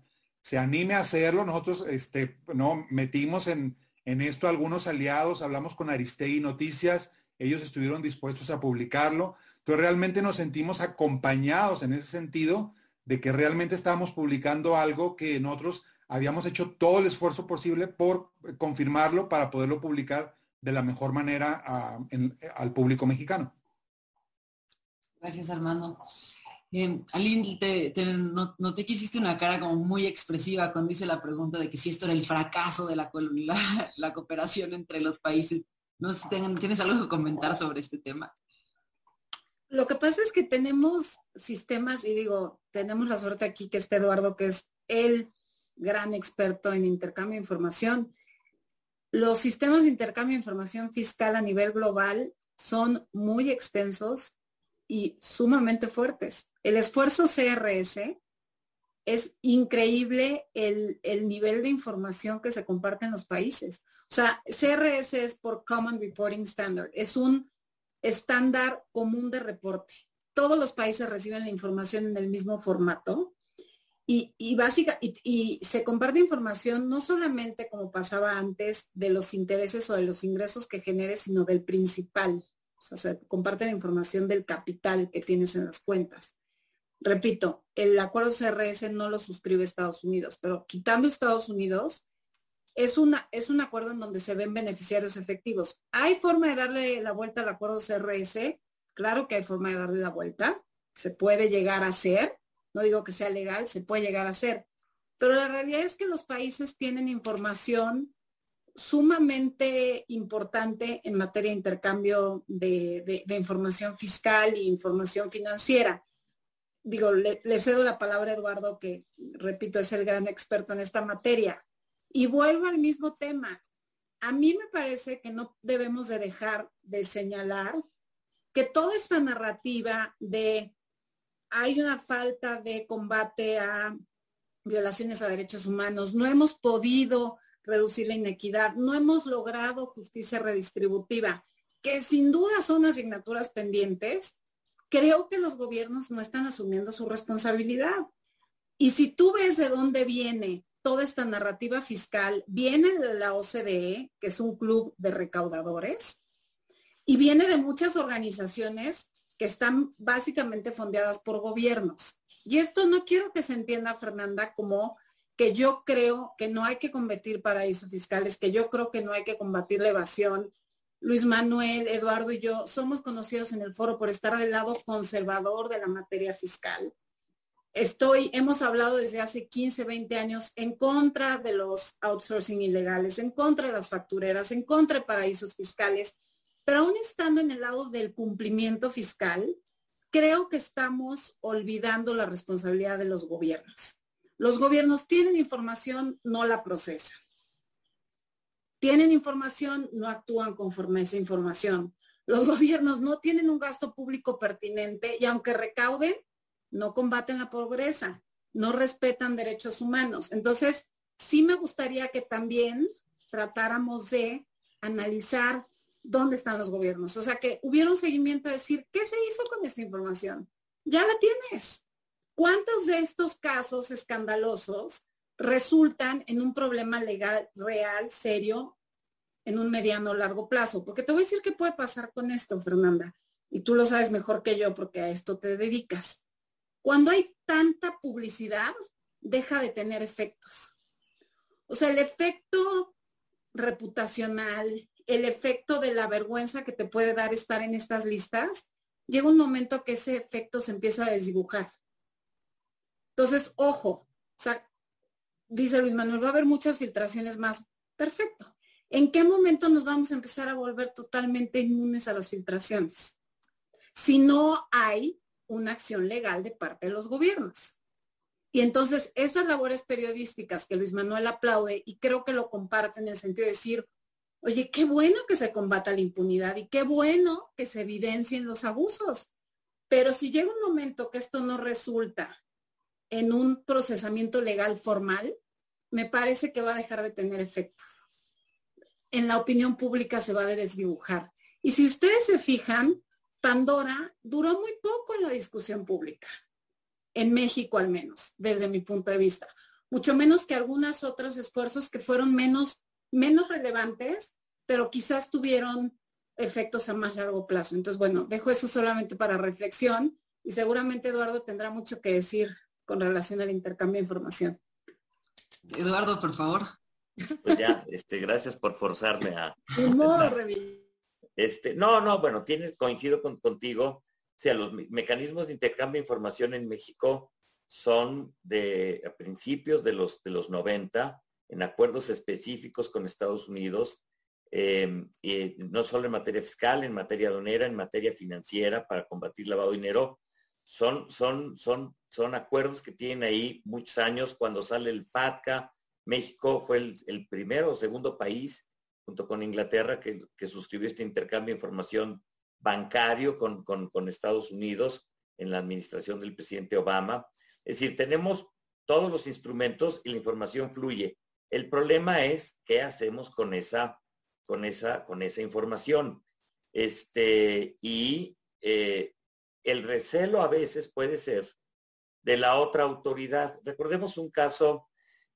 se anime a hacerlo. Nosotros este, no metimos en, en esto algunos aliados, hablamos con Aristegui Noticias, ellos estuvieron dispuestos a publicarlo. Entonces realmente nos sentimos acompañados en ese sentido de que realmente estábamos publicando algo que nosotros habíamos hecho todo el esfuerzo posible por confirmarlo para poderlo publicar de la mejor manera al público mexicano. Gracias, Armando. Eh, Aline, te, te quisiste una cara como muy expresiva cuando hice la pregunta de que si esto era el fracaso de la, cooperación entre los países. No sé, ¿tienes algo que comentar sobre este tema? Lo que pasa es que tenemos sistemas, y digo, tenemos la suerte aquí que este Eduardo, que es el gran experto en intercambio de información. Los sistemas de intercambio de información fiscal a nivel global son muy extensos y sumamente fuertes. El esfuerzo CRS es increíble el, el, nivel de información que se comparte en los países. O sea, CRS es por Common Reporting Standard, es un estándar común de reporte. Todos los países reciben la información en el mismo formato y, y básica, y, y, se comparte información no solamente como pasaba antes de los intereses o de los ingresos que genere, sino del principal. O sea, se comparte la información del capital que tienes en las cuentas. Repito, el acuerdo CRS no lo suscribe Estados Unidos, pero quitando Estados Unidos, es, una, es un acuerdo en donde se ven beneficiarios efectivos. ¿Hay forma de darle la vuelta al acuerdo CRS? Claro que hay forma de darle la vuelta. Se puede llegar a hacer. No digo que sea legal, se puede llegar a hacer. Pero la realidad es que los países tienen información sumamente importante en materia de intercambio de, información fiscal e información financiera. Digo, le, le, cedo la palabra a Eduardo, que repito, es el gran experto en esta materia. Y vuelvo al mismo tema. A mí me parece que no debemos de dejar de señalar que toda esta narrativa de hay una falta de combate a violaciones a derechos humanos, no hemos podido reducir la inequidad, no hemos logrado justicia redistributiva, que sin duda son asignaturas pendientes, creo que los gobiernos no están asumiendo su responsabilidad. Y si tú ves de dónde viene toda esta narrativa fiscal viene de la OCDE, que es un club de recaudadores, y viene de muchas organizaciones que están básicamente fondeadas por gobiernos. Y esto no quiero que se entienda, Fernanda, como que yo creo que no hay que combatir paraísos fiscales, que yo creo que no hay que combatir la evasión. Luis Manuel, Eduardo y yo somos conocidos en el foro por estar del lado conservador de la materia fiscal estoy, hemos hablado desde hace 15, 20 años en contra de los outsourcing ilegales, en contra de las factureras, en contra de paraísos fiscales, pero aún estando en el lado del cumplimiento fiscal, creo que estamos olvidando la responsabilidad de los gobiernos. Los gobiernos tienen información, no la procesan. Tienen información, no actúan conforme a esa información. Los gobiernos no tienen un gasto público pertinente y aunque recauden, no combaten la pobreza, no respetan derechos humanos. Entonces, sí me gustaría que también tratáramos de analizar dónde están los gobiernos. O sea, que hubiera un seguimiento de decir, ¿qué se hizo con esta información? Ya la tienes. ¿Cuántos de estos casos escandalosos resultan en un problema legal real, serio, en un mediano o largo plazo? Porque te voy a decir qué puede pasar con esto, Fernanda. Y tú lo sabes mejor que yo porque a esto te dedicas. Cuando hay tanta publicidad, deja de tener efectos. O sea, el efecto reputacional, el efecto de la vergüenza que te puede dar estar en estas listas, llega un momento que ese efecto se empieza a desdibujar. Entonces, ojo, o sea, dice Luis Manuel, va a haber muchas filtraciones más. Perfecto. ¿En qué momento nos vamos a empezar a volver totalmente inmunes a las filtraciones? Si no hay una acción legal de parte de los gobiernos. Y entonces esas labores periodísticas que Luis Manuel aplaude y creo que lo comparte en el sentido de decir, oye, qué bueno que se combata la impunidad y qué bueno que se evidencien los abusos. Pero si llega un momento que esto no resulta en un procesamiento legal formal, me parece que va a dejar de tener efecto. En la opinión pública se va a desdibujar. Y si ustedes se fijan, Pandora duró muy poco en la discusión pública, en México al menos, desde mi punto de vista. Mucho menos que algunos otros esfuerzos que fueron menos, menos relevantes, pero quizás tuvieron efectos a más largo plazo. Entonces, bueno, dejo eso solamente para reflexión y seguramente Eduardo tendrá mucho que decir con relación al intercambio de información. Eduardo, por favor. Pues ya, este, gracias por forzarme a... modo, este, no, no, bueno, tienes, coincido contigo. O sea, los mecanismos de intercambio de información en México son de principios de los, de los 90, en acuerdos específicos con Estados Unidos, em, y no solo en materia fiscal, en materia donera, en materia financiera para combatir lavado de dinero. Son, son, son, son acuerdos que tienen ahí muchos años. Cuando sale el FATCA, México fue el, el primero o segundo país junto con Inglaterra, que, suscribió este intercambio de información bancario con, con Estados Unidos en la administración del presidente Obama. Es decir, tenemos todos los instrumentos y la información fluye. El problema es qué hacemos con esa, con esa, con esa información. Este, y eh, el recelo a veces puede ser de la otra autoridad. Recordemos un caso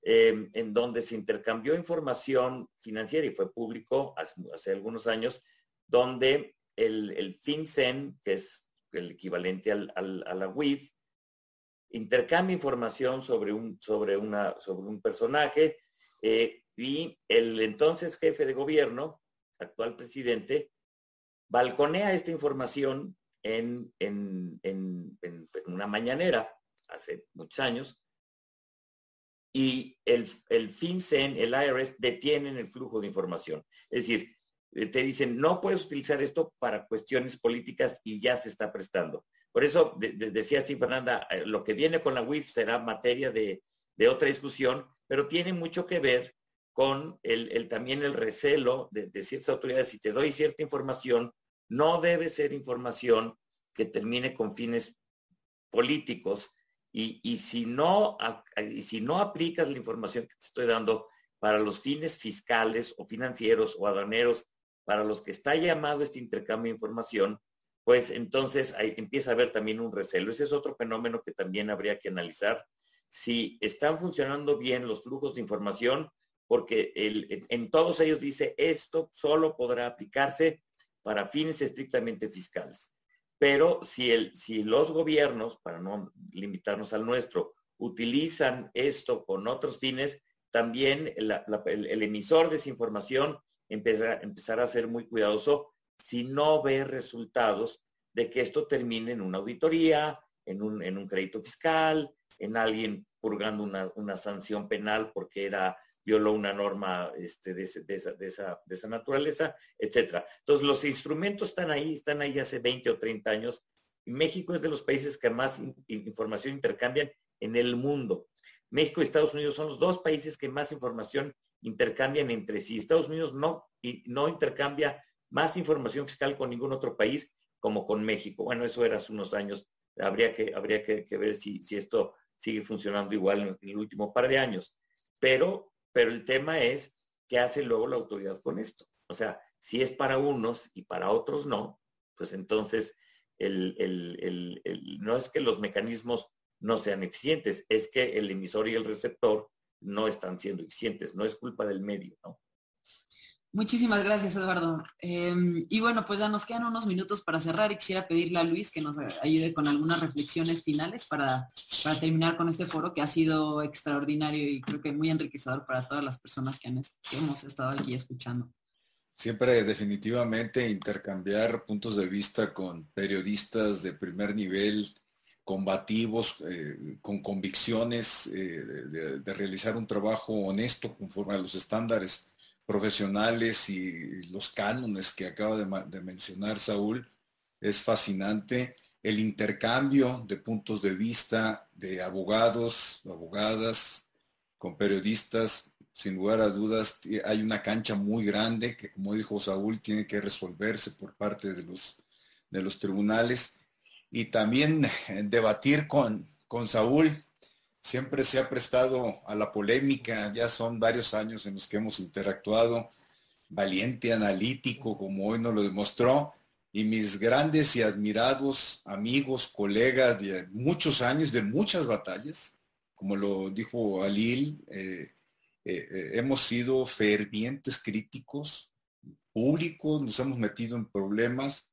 em, en donde se intercambió información financiera y fue público hace, algunos años, donde el, FinCEN, que es el equivalente al, a la WIF, intercambia información sobre un personaje eh, y el entonces jefe de gobierno, actual presidente, balconea esta información en, en, en, una mañanera hace muchos años y el, el FinCEN, el IRS, detienen el flujo de información. Es decir, eh, te dicen, no puedes utilizar esto para cuestiones políticas y ya se está prestando. Por eso decía así Fernanda, eh, lo que viene con la WIF será materia de, otra discusión, pero tiene mucho que ver con el, también el recelo de, ciertas autoridades. Si te doy cierta información, no debe ser información que termine con fines políticos. Y, si no, y si no aplicas la información que te estoy dando para los fines fiscales o financieros o aduaneros para los que está llamado este intercambio de información, pues entonces empieza a haber también un recelo. Ese es otro fenómeno que también habría que analizar. Si están funcionando bien los flujos de información, porque en todos ellos dice esto solo podrá aplicarse para fines estrictamente fiscales. Pero si, el, si los gobiernos, para no limitarnos al nuestro, utilizan esto con otros fines, también el, emisor de esa información empezará a ser muy cuidadoso si no ve resultados de que esto termine en una auditoría, en un, en un crédito fiscal, en alguien purgando una, sanción penal porque era violó una norma este, de, esa, de, esa, naturaleza, etcétera. Entonces, los instrumentos están ahí, están ahí hace 20 o 30 años. México es de los países que más información intercambian en el mundo. México y Estados Unidos son los dos países que más información intercambian entre sí. Estados Unidos no, no intercambia más información fiscal con ningún otro país como con México. Bueno, eso era hace unos años. Habría que, habría que, ver si, si, esto sigue funcionando igual en, el último par de años. Pero, pero el tema es qué hace luego la autoridad con esto. O sea, si es para unos y para otros no, pues entonces el, no es que los mecanismos no sean eficientes, es que el emisor y el receptor no están siendo eficientes, no es culpa del medio, ¿no? Muchísimas gracias, Eduardo. Em, y bueno, pues ya nos quedan unos minutos para cerrar y quisiera pedirle a Luis que nos ayude con algunas reflexiones finales para, terminar con este foro que ha sido extraordinario y creo que muy enriquecedor para todas las personas que, hemos estado aquí escuchando. Siempre definitivamente intercambiar puntos de vista con periodistas de primer nivel, combativos, eh, con convicciones eh, de realizar un trabajo honesto conforme a los estándares profesionales y los cánones que acaba de, mencionar Saúl, es fascinante. El intercambio de puntos de vista de abogados, abogadas, con periodistas, sin lugar a dudas, hay una cancha muy grande que, como dijo Saúl, tiene que resolverse por parte de los, de los tribunales. Y también debatir con, con Saúl siempre se ha prestado a la polémica, ya son varios años en los que hemos interactuado, valiente, analítico, como hoy nos lo demostró, y mis grandes y admirados amigos, colegas de muchos años, de muchas batallas, como lo dijo Alil, eh, eh, eh, hemos sido fervientes críticos públicos, nos hemos metido en problemas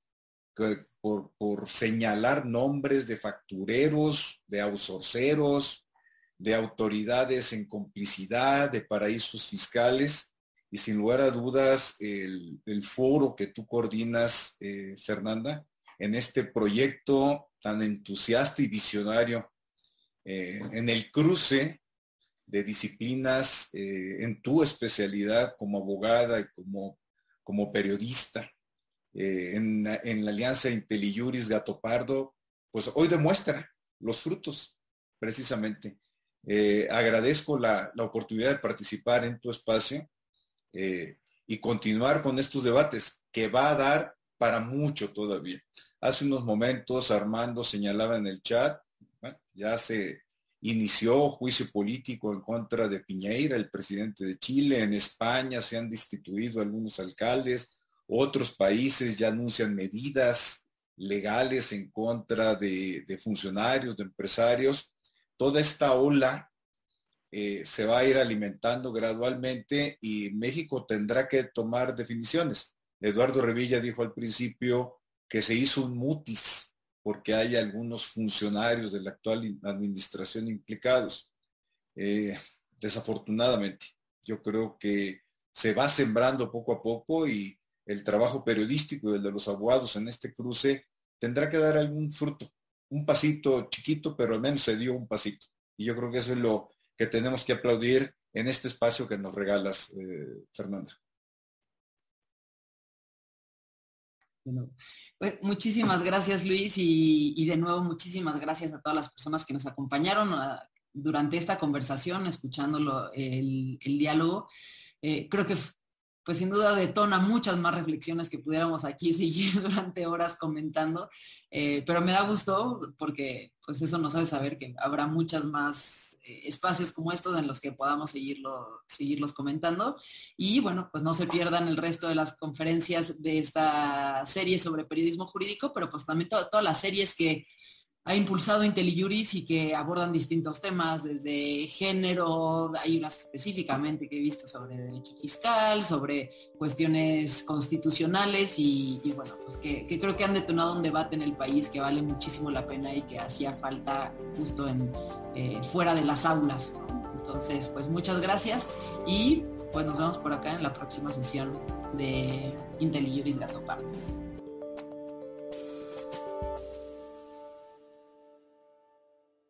por, por señalar nombres de factureros, de outsourceros, de autoridades en complicidad, de paraísos fiscales y sin lugar a dudas el, foro que tú coordinas, eh, Fernanda, en este proyecto tan entusiasta y visionario, eh, en el cruce de disciplinas eh, en tu especialidad como abogada y como, como periodista, en, en, la alianza IntelliJuris Gato Pardo, pues hoy demuestra los frutos precisamente eh, agradezco la, oportunidad de participar en tu espacio eh, y continuar con estos debates que va a dar para mucho todavía. Hace unos momentos Armando señalaba en el chat, ya se inició juicio político en contra de Piñeira, el presidente de Chile. En España se han destituido algunos alcaldes. Otros países ya anuncian medidas legales en contra de, funcionarios, de empresarios. Toda esta ola eh, se va a ir alimentando gradualmente y México tendrá que tomar definiciones. Eduardo Revilla dijo al principio que se hizo un mutis porque hay algunos funcionarios de la actual administración implicados. Eh, desafortunadamente, yo creo que se va sembrando poco a poco y el trabajo periodístico y el de los abogados en este cruce tendrá que dar algún fruto, un pasito chiquito, pero al menos se dio un pasito. Y yo creo que eso es lo que tenemos que aplaudir en este espacio que nos regalas, eh, Fernanda. Pues, muchísimas gracias Luis y, de nuevo muchísimas gracias a todas las personas que nos acompañaron ah, durante esta conversación, escuchándolo el, diálogo. Eh, creo que pues sin duda detona muchas más reflexiones que pudiéramos aquí seguir durante horas comentando, eh, pero me da gusto porque pues eso nos hace saber que habrá muchas más eh, espacios como estos en los que podamos seguirlo, seguirlos comentando. Y bueno, pues no se pierdan el resto de las conferencias de esta serie sobre periodismo jurídico, pero pues también todas las series que ha impulsado IntelliJuris y que abordan distintos temas, desde género, hay unas específicamente que he visto sobre derecho fiscal, sobre cuestiones constitucionales y, bueno, pues que, creo que han detonado un debate en el país que vale muchísimo la pena y que hacía falta justo en eh, fuera de las aulas. Entonces, pues muchas gracias y pues nos vemos por acá en la próxima sesión de IntelliJuris Gato Pardo.